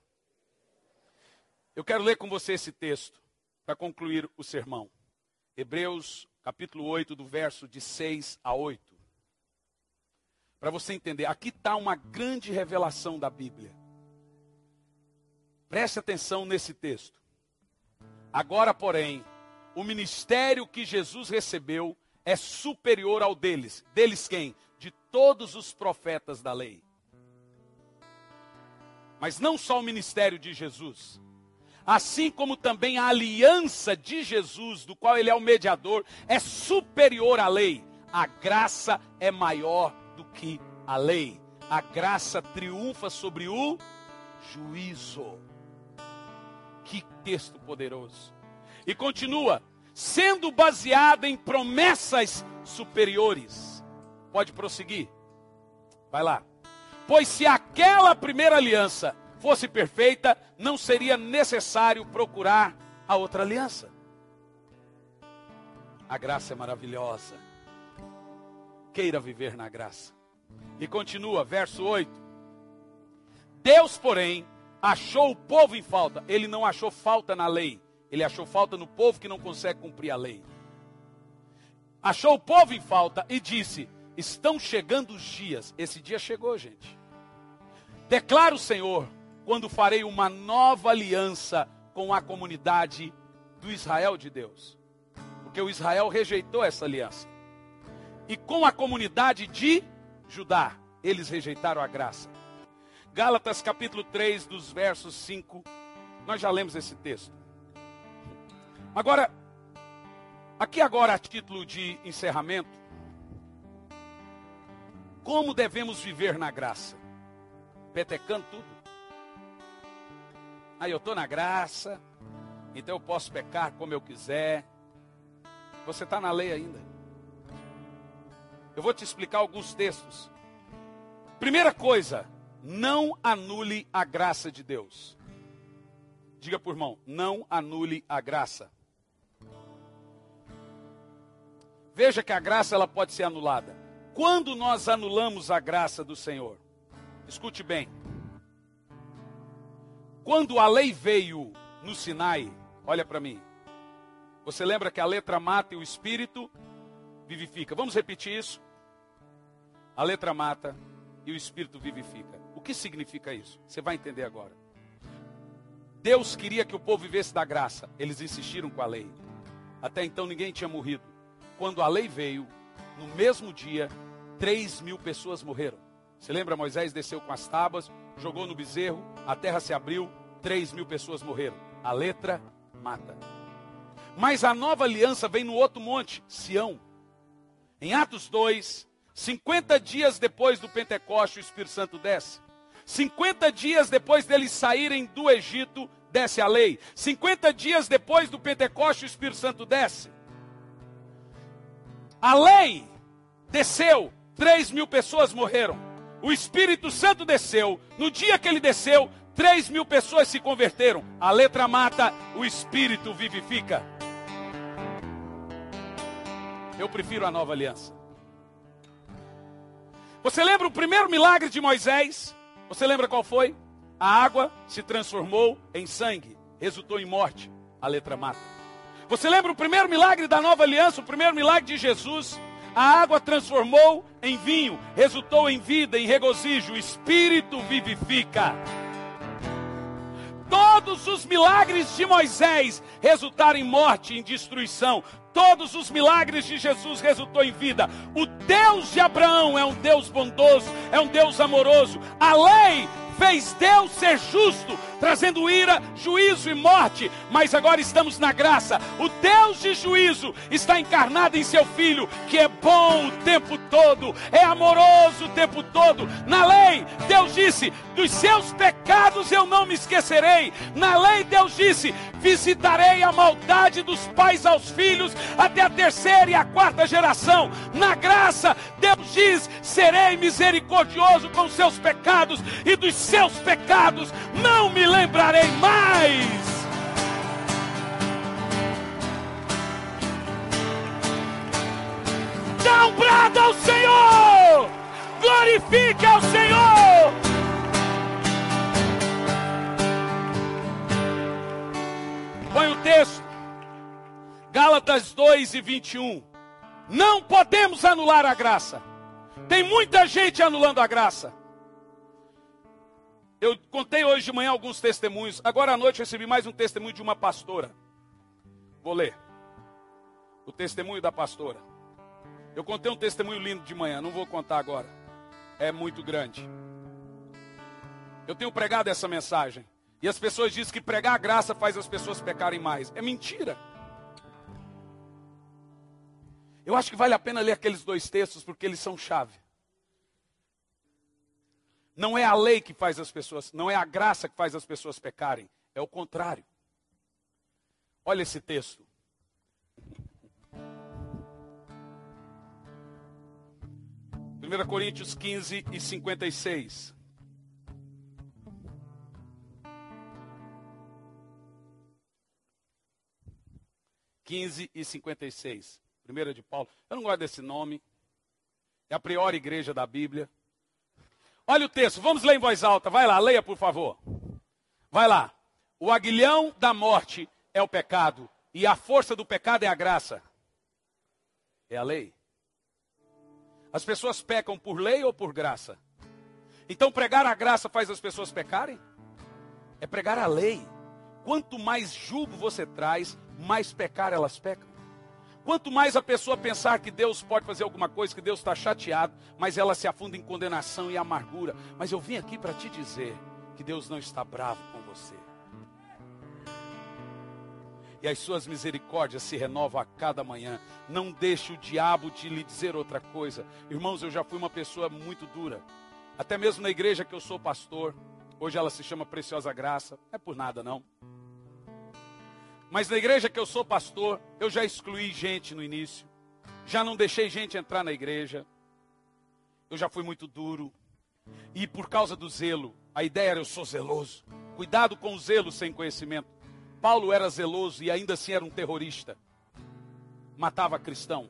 Speaker 2: Eu quero ler com você esse texto para concluir o sermão. Hebreus capítulo 8, do verso de 6 a 8. Para você entender, aqui está uma grande revelação da Bíblia. Preste atenção nesse texto. Agora, porém, o ministério que Jesus recebeu é superior ao deles. Deles quem? De todos os profetas da lei. Mas não só o ministério de Jesus, assim como também a aliança de Jesus, do qual ele é o mediador, é superior à lei. A graça é maior do que a lei. A graça triunfa sobre o juízo. Que texto poderoso. E continua, sendo baseada em promessas superiores. Pode prosseguir. Vai lá. Pois se aquela primeira aliança fosse perfeita, não seria necessário procurar a outra aliança. A graça é maravilhosa. Queira viver na graça. E continua, verso 8. Deus, porém, achou o povo em falta. Ele não achou falta na lei. Ele achou falta no povo que não consegue cumprir a lei. Achou o povo em falta e disse: Estão chegando os dias. Esse dia chegou, gente. Declara o Senhor quando farei uma nova aliança com a comunidade do Israel de Deus. Porque o Israel rejeitou essa aliança. E com a comunidade de Judá, eles rejeitaram a graça. Gálatas capítulo 3, dos versos 5, nós já lemos esse texto. Agora, aqui agora a título de encerramento, como devemos viver na graça? Petecando tudo. Aí eu estou na graça, então eu posso pecar como eu quiser. Você está na lei ainda. Eu vou te explicar alguns textos. Primeira coisa, não anule a graça de Deus. Diga por irmão, não anule a graça. Veja que a graça ela pode ser anulada. Quando nós anulamos a graça do Senhor, escute bem. Quando a lei veio no Sinai, olha para mim. Você lembra que a letra mata e o espírito vivifica. Vamos repetir isso? A letra mata e o espírito vivifica. O que significa isso? Você vai entender agora. Deus queria que o povo vivesse da graça. Eles insistiram com a lei. Até então ninguém tinha morrido. Quando a lei veio, no mesmo dia, 3 mil pessoas morreram. Você lembra? Moisés desceu com as tábuas, jogou no bezerro, a terra se abriu, 3 mil pessoas morreram. A letra mata. Mas a nova aliança vem no outro monte, Sião. Em Atos 2, 50 dias depois do Pentecoste, o Espírito Santo desce. 50 dias depois deles saírem do Egito, desce a lei. 50 dias depois do Pentecoste, o Espírito Santo desce. A lei desceu, 3 mil pessoas morreram o Espírito Santo desceu. No dia que ele desceu, 3 mil pessoas se converteram. A letra mata, o Espírito vivifica. Eu prefiro a nova aliança. Você lembra o primeiro milagre de Moisés? Você lembra qual foi? A água se transformou em sangue, resultou em morte. A letra mata. Você lembra o primeiro milagre da nova aliança, o primeiro milagre de Jesus? A água transformou em vinho, resultou em vida, em regozijo. O Espírito vivifica. Todos os milagres de Moisés resultaram em morte, em destruição. Todos os milagres de Jesus resultou em vida. O Deus de Abraão é um Deus bondoso, é um Deus amoroso. A lei fez Deus ser justo, trazendo ira, juízo e morte, mas agora estamos na graça. O Deus de juízo está encarnado em seu Filho, que é bom o tempo todo, é amoroso o tempo todo. Na lei, Deus disse: dos seus pecados eu não me esquecerei. Na lei, Deus disse: visitarei a maldade dos pais aos filhos, até a terceira e a quarta geração. Na graça, Deus diz: serei misericordioso com seus pecados e dos seus pecados não me lembrarei mais. Dá um brado ao Senhor! Glorifique ao Senhor! Põe o texto. Gálatas 2 e 21. Não podemos anular a graça. Tem muita gente anulando a graça. Eu contei hoje de manhã alguns testemunhos. Agora à noite recebi mais um testemunho de uma pastora. Vou ler. O testemunho da pastora. Eu contei um testemunho lindo de manhã, não vou contar agora. É muito grande. Eu tenho pregado essa mensagem. E as pessoas dizem que pregar a graça faz as pessoas pecarem mais. É mentira. Eu acho que vale a pena ler aqueles dois textos porque eles são chave. Não é a lei que faz as pessoas, não é a graça que faz as pessoas pecarem, é o contrário. Olha esse texto. Primeira Coríntios 15 e 56. Quinze e cinquenta e seis. Primeira de Paulo. Eu não gosto desse nome. É a priori igreja da Bíblia. Olha o texto, vamos ler em voz alta. Vai lá, leia por favor. Vai lá. O aguilhão da morte é o pecado, e a força do pecado é a graça. É a lei. As pessoas pecam por lei ou por graça? Então pregar a graça faz as pessoas pecarem? É pregar a lei. Quanto mais julgo você traz, mais pecar elas pecam. Quanto mais a pessoa pensar que Deus pode fazer alguma coisa, que Deus está chateado, mas ela se afunda em condenação e amargura. Mas eu vim aqui para te dizer que Deus não está bravo com você. E as suas misericórdias se renovam a cada manhã. Não deixe o diabo de lhe dizer outra coisa. Irmãos, eu já fui uma pessoa muito dura. Até mesmo na igreja que eu sou pastor. Hoje ela se chama Preciosa Graça. Não é por nada, não. Mas na igreja que eu sou pastor, eu já excluí gente no início. Já não deixei gente entrar na igreja. Eu já fui muito duro. E por causa do zelo, a ideia era eu sou zeloso. Cuidado com o zelo sem conhecimento. Paulo era zeloso e ainda assim era um terrorista. Matava cristão.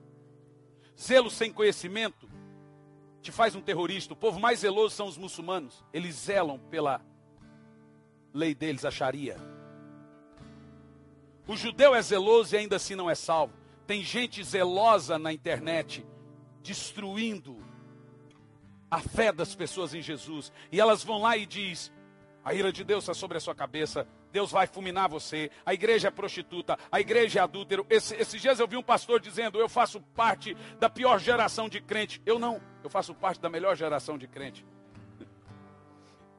Speaker 2: Zelo sem conhecimento te faz um terrorista. O povo mais zeloso são os muçulmanos. Eles zelam pela lei deles, a Sharia. O judeu é zeloso e ainda assim não é salvo. Tem gente zelosa na internet, destruindo a fé das pessoas em Jesus. E elas vão lá e diz: a ira de Deus está sobre a sua cabeça, Deus vai fulminar você. A igreja é prostituta, a igreja é adúltero. Esse, esses dias eu vi um pastor dizendo: Eu faço parte da pior geração de crente. Eu não, eu faço parte da melhor geração de crente.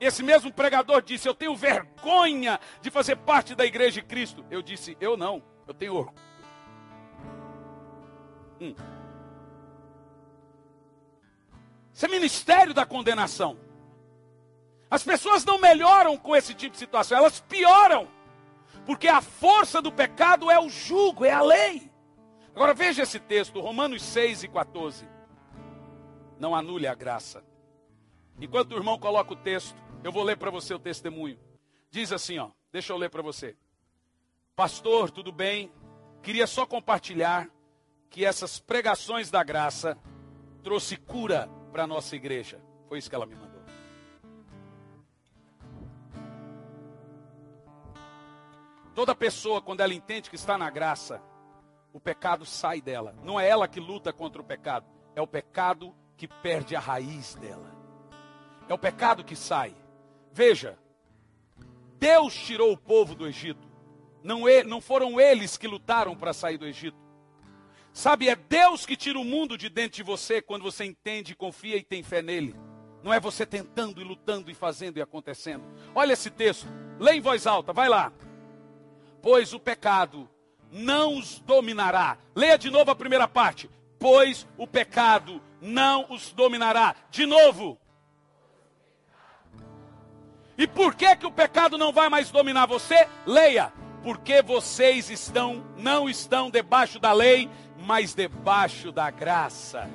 Speaker 2: Esse mesmo pregador disse: Eu tenho vergonha de fazer parte da igreja de Cristo. Eu disse: Eu não, eu tenho orgulho. Hum. Isso é ministério da condenação. As pessoas não melhoram com esse tipo de situação, elas pioram. Porque a força do pecado é o jugo, é a lei. Agora veja esse texto, Romanos 6 e 14. Não anule a graça. Enquanto o irmão coloca o texto, eu vou ler para você o testemunho. Diz assim, ó, deixa eu ler para você. Pastor, tudo bem? Queria só compartilhar que essas pregações da graça trouxe cura para a nossa igreja. Foi isso que ela me mandou. Toda pessoa, quando ela entende que está na graça, o pecado sai dela. Não é ela que luta contra o pecado, é o pecado que perde a raiz dela. É o pecado que sai. Veja, Deus tirou o povo do Egito. Não, não foram eles que lutaram para sair do Egito. Sabe, é Deus que tira o mundo de dentro de você quando você entende, confia e tem fé nele. Não é você tentando e lutando e fazendo e acontecendo. Olha esse texto, lê em voz alta, vai lá. Pois o pecado não os dominará. Leia de novo a primeira parte. Pois o pecado não os dominará. De novo. E por que que o pecado não vai mais dominar você? Leia. Porque vocês estão não estão debaixo da lei, mas debaixo da graça.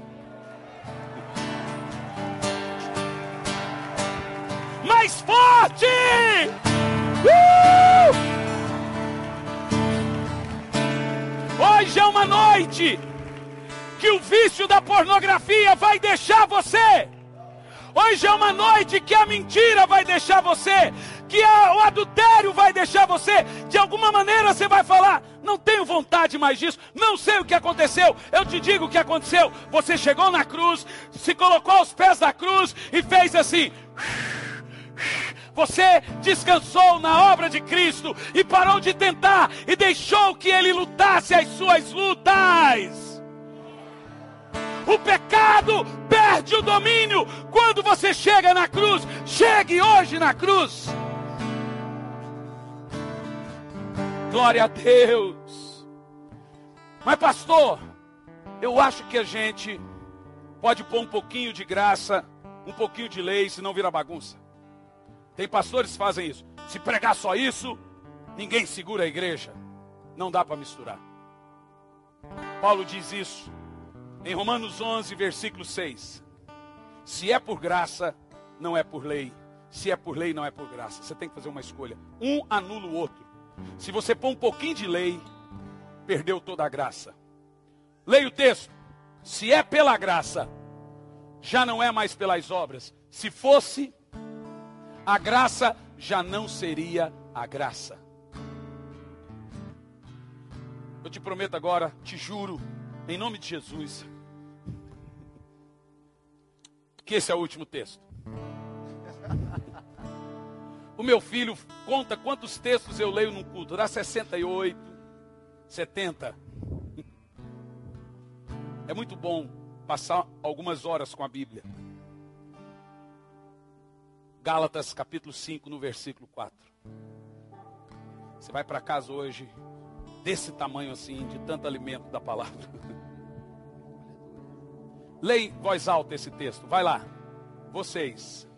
Speaker 2: Mais forte! Uh! Hoje é uma noite que o vício da pornografia vai deixar você. Hoje é uma noite que a mentira vai deixar você, que a, o adultério vai deixar você. De alguma maneira você vai falar: não tenho vontade mais disso, não sei o que aconteceu. Eu te digo o que aconteceu. Você chegou na cruz, se colocou aos pés da cruz e fez assim. Você descansou na obra de Cristo e parou de tentar e deixou que Ele lutasse as suas lutas. O pecado perde o domínio quando você chega na cruz. Chegue hoje na cruz. Glória a Deus. Mas, pastor, eu acho que a gente pode pôr um pouquinho de graça, um pouquinho de lei, senão vira bagunça. Tem pastores que fazem isso. Se pregar só isso, ninguém segura a igreja. Não dá para misturar. Paulo diz isso em Romanos 11, versículo 6. Se é por graça, não é por lei. Se é por lei, não é por graça. Você tem que fazer uma escolha. Um anula o outro. Se você pôr um pouquinho de lei, perdeu toda a graça. Leia o texto. Se é pela graça, já não é mais pelas obras. Se fosse, a graça já não seria a graça. Eu te prometo agora, te juro, em nome de Jesus. Que esse é o último texto. O meu filho conta quantos textos eu leio num culto. Dá 68, 70. É muito bom passar algumas horas com a Bíblia. Gálatas capítulo 5, no versículo 4. Você vai para casa hoje, desse tamanho assim, de tanto alimento da palavra. Leia em voz alta esse texto. Vai lá. Vocês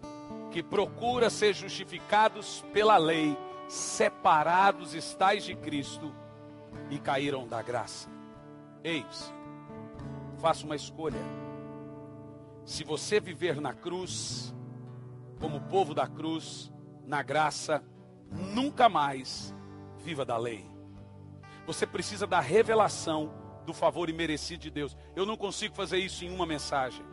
Speaker 2: que procuram ser justificados pela lei, separados estáis de Cristo e caíram da graça. Eis, faça uma escolha. Se você viver na cruz, como povo da cruz, na graça, nunca mais viva da lei. Você precisa da revelação do favor imerecido de Deus. Eu não consigo fazer isso em uma mensagem.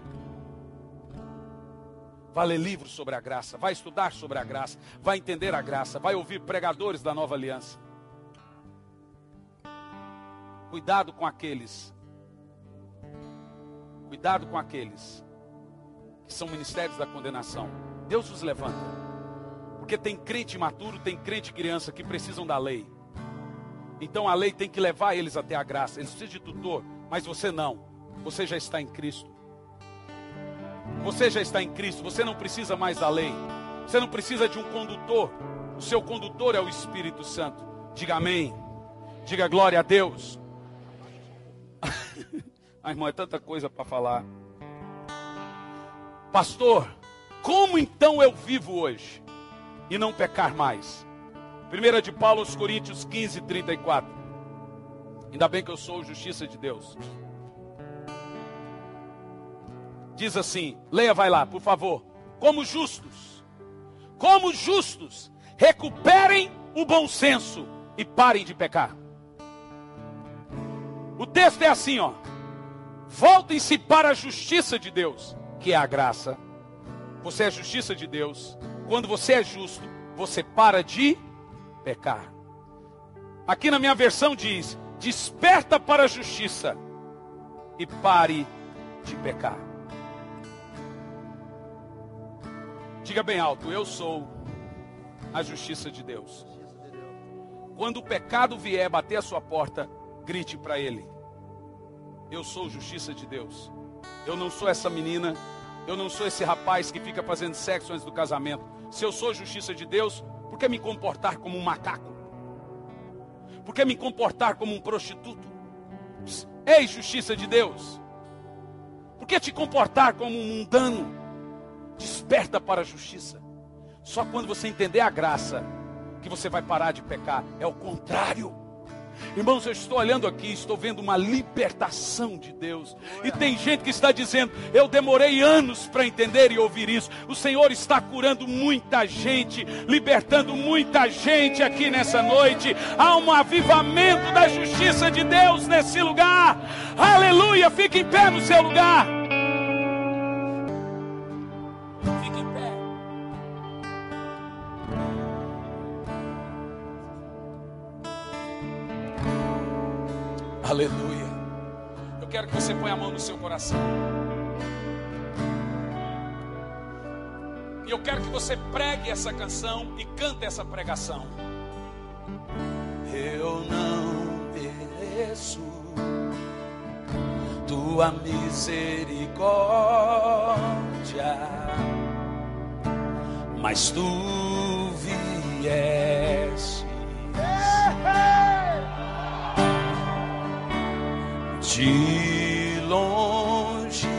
Speaker 2: Vai ler livros sobre a graça, vai estudar sobre a graça, vai entender a graça, vai ouvir pregadores da nova aliança. Cuidado com aqueles. Cuidado com aqueles que são ministérios da condenação. Deus os levanta. Porque tem crente imaturo, tem crente criança que precisam da lei. Então a lei tem que levar eles até a graça. Eles precisam de tutor, mas você não. Você já está em Cristo. Você já está em Cristo. Você não precisa mais da lei. Você não precisa de um condutor. O seu condutor é o Espírito Santo. Diga amém. Diga glória a Deus. Ai, irmão, é tanta coisa para falar. Pastor, como então eu vivo hoje e não pecar mais? 1 de Paulo aos Coríntios 15, 34. Ainda bem que eu sou justiça de Deus. Diz assim: leia, vai lá, por favor. Como justos, como justos, recuperem o bom senso e parem de pecar. O texto é assim, ó. Voltem-se para a justiça de Deus, que é a graça. Você é a justiça de Deus. Quando você é justo, você para de pecar. Aqui na minha versão diz: desperta para a justiça e pare de pecar. Diga bem alto: eu sou a justiça de Deus. Quando o pecado vier bater a sua porta, grite para ele: Eu sou justiça de Deus. Eu não sou essa menina, eu não sou esse rapaz que fica fazendo sexo antes do casamento. Se eu sou justiça de Deus, por que me comportar como um macaco? Por que me comportar como um prostituto? Ei, justiça de Deus! Por que te comportar como um mundano? Desperta para a justiça. Só quando você entender a graça que você vai parar de pecar. É o contrário. Irmãos, eu estou olhando aqui, estou vendo uma libertação de Deus. E tem gente que está dizendo: Eu demorei anos para entender e ouvir isso. O Senhor está curando muita gente, libertando muita gente aqui nessa noite. Há um avivamento da justiça de Deus nesse lugar. Aleluia! Fique em pé no seu lugar. Quero que você ponha a mão no seu coração. E eu quero que você pregue essa canção e cante essa pregação.
Speaker 1: Eu não mereço tua misericórdia, mas tu vieste de longe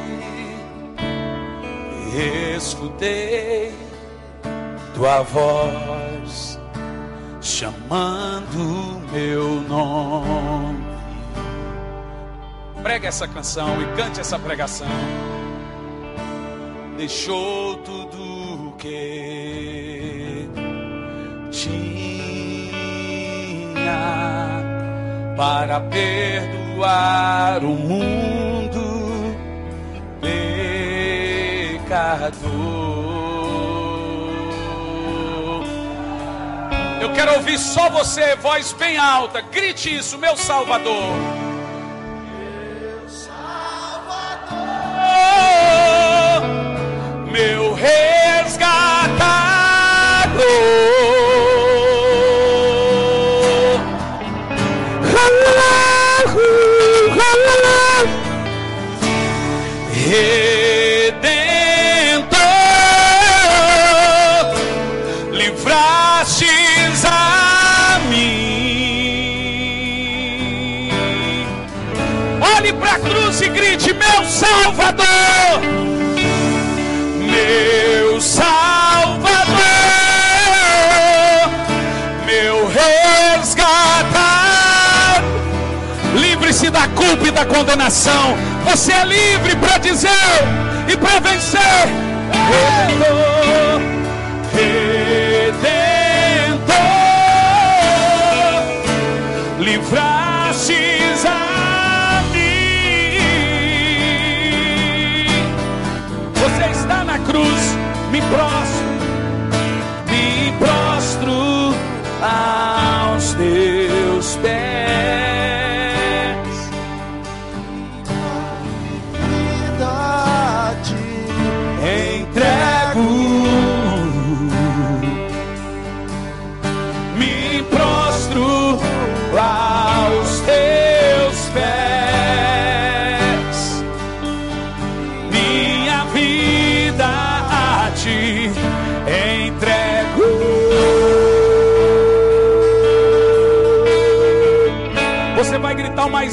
Speaker 1: escutei tua voz chamando meu nome.
Speaker 2: Prega essa canção e cante essa pregação.
Speaker 1: Deixou tudo que tinha para perdoar o mundo pecador.
Speaker 2: Eu quero ouvir só você, voz bem alta. Grite isso, meu Salvador.
Speaker 1: meu resgatador.
Speaker 2: Salvador.
Speaker 1: meu Salvador, meu resgatador.
Speaker 2: Livre-se da culpa e da condenação. Você é livre para dizer e para vencer.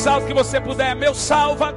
Speaker 2: Mais alto que você puder. Meu Salvador.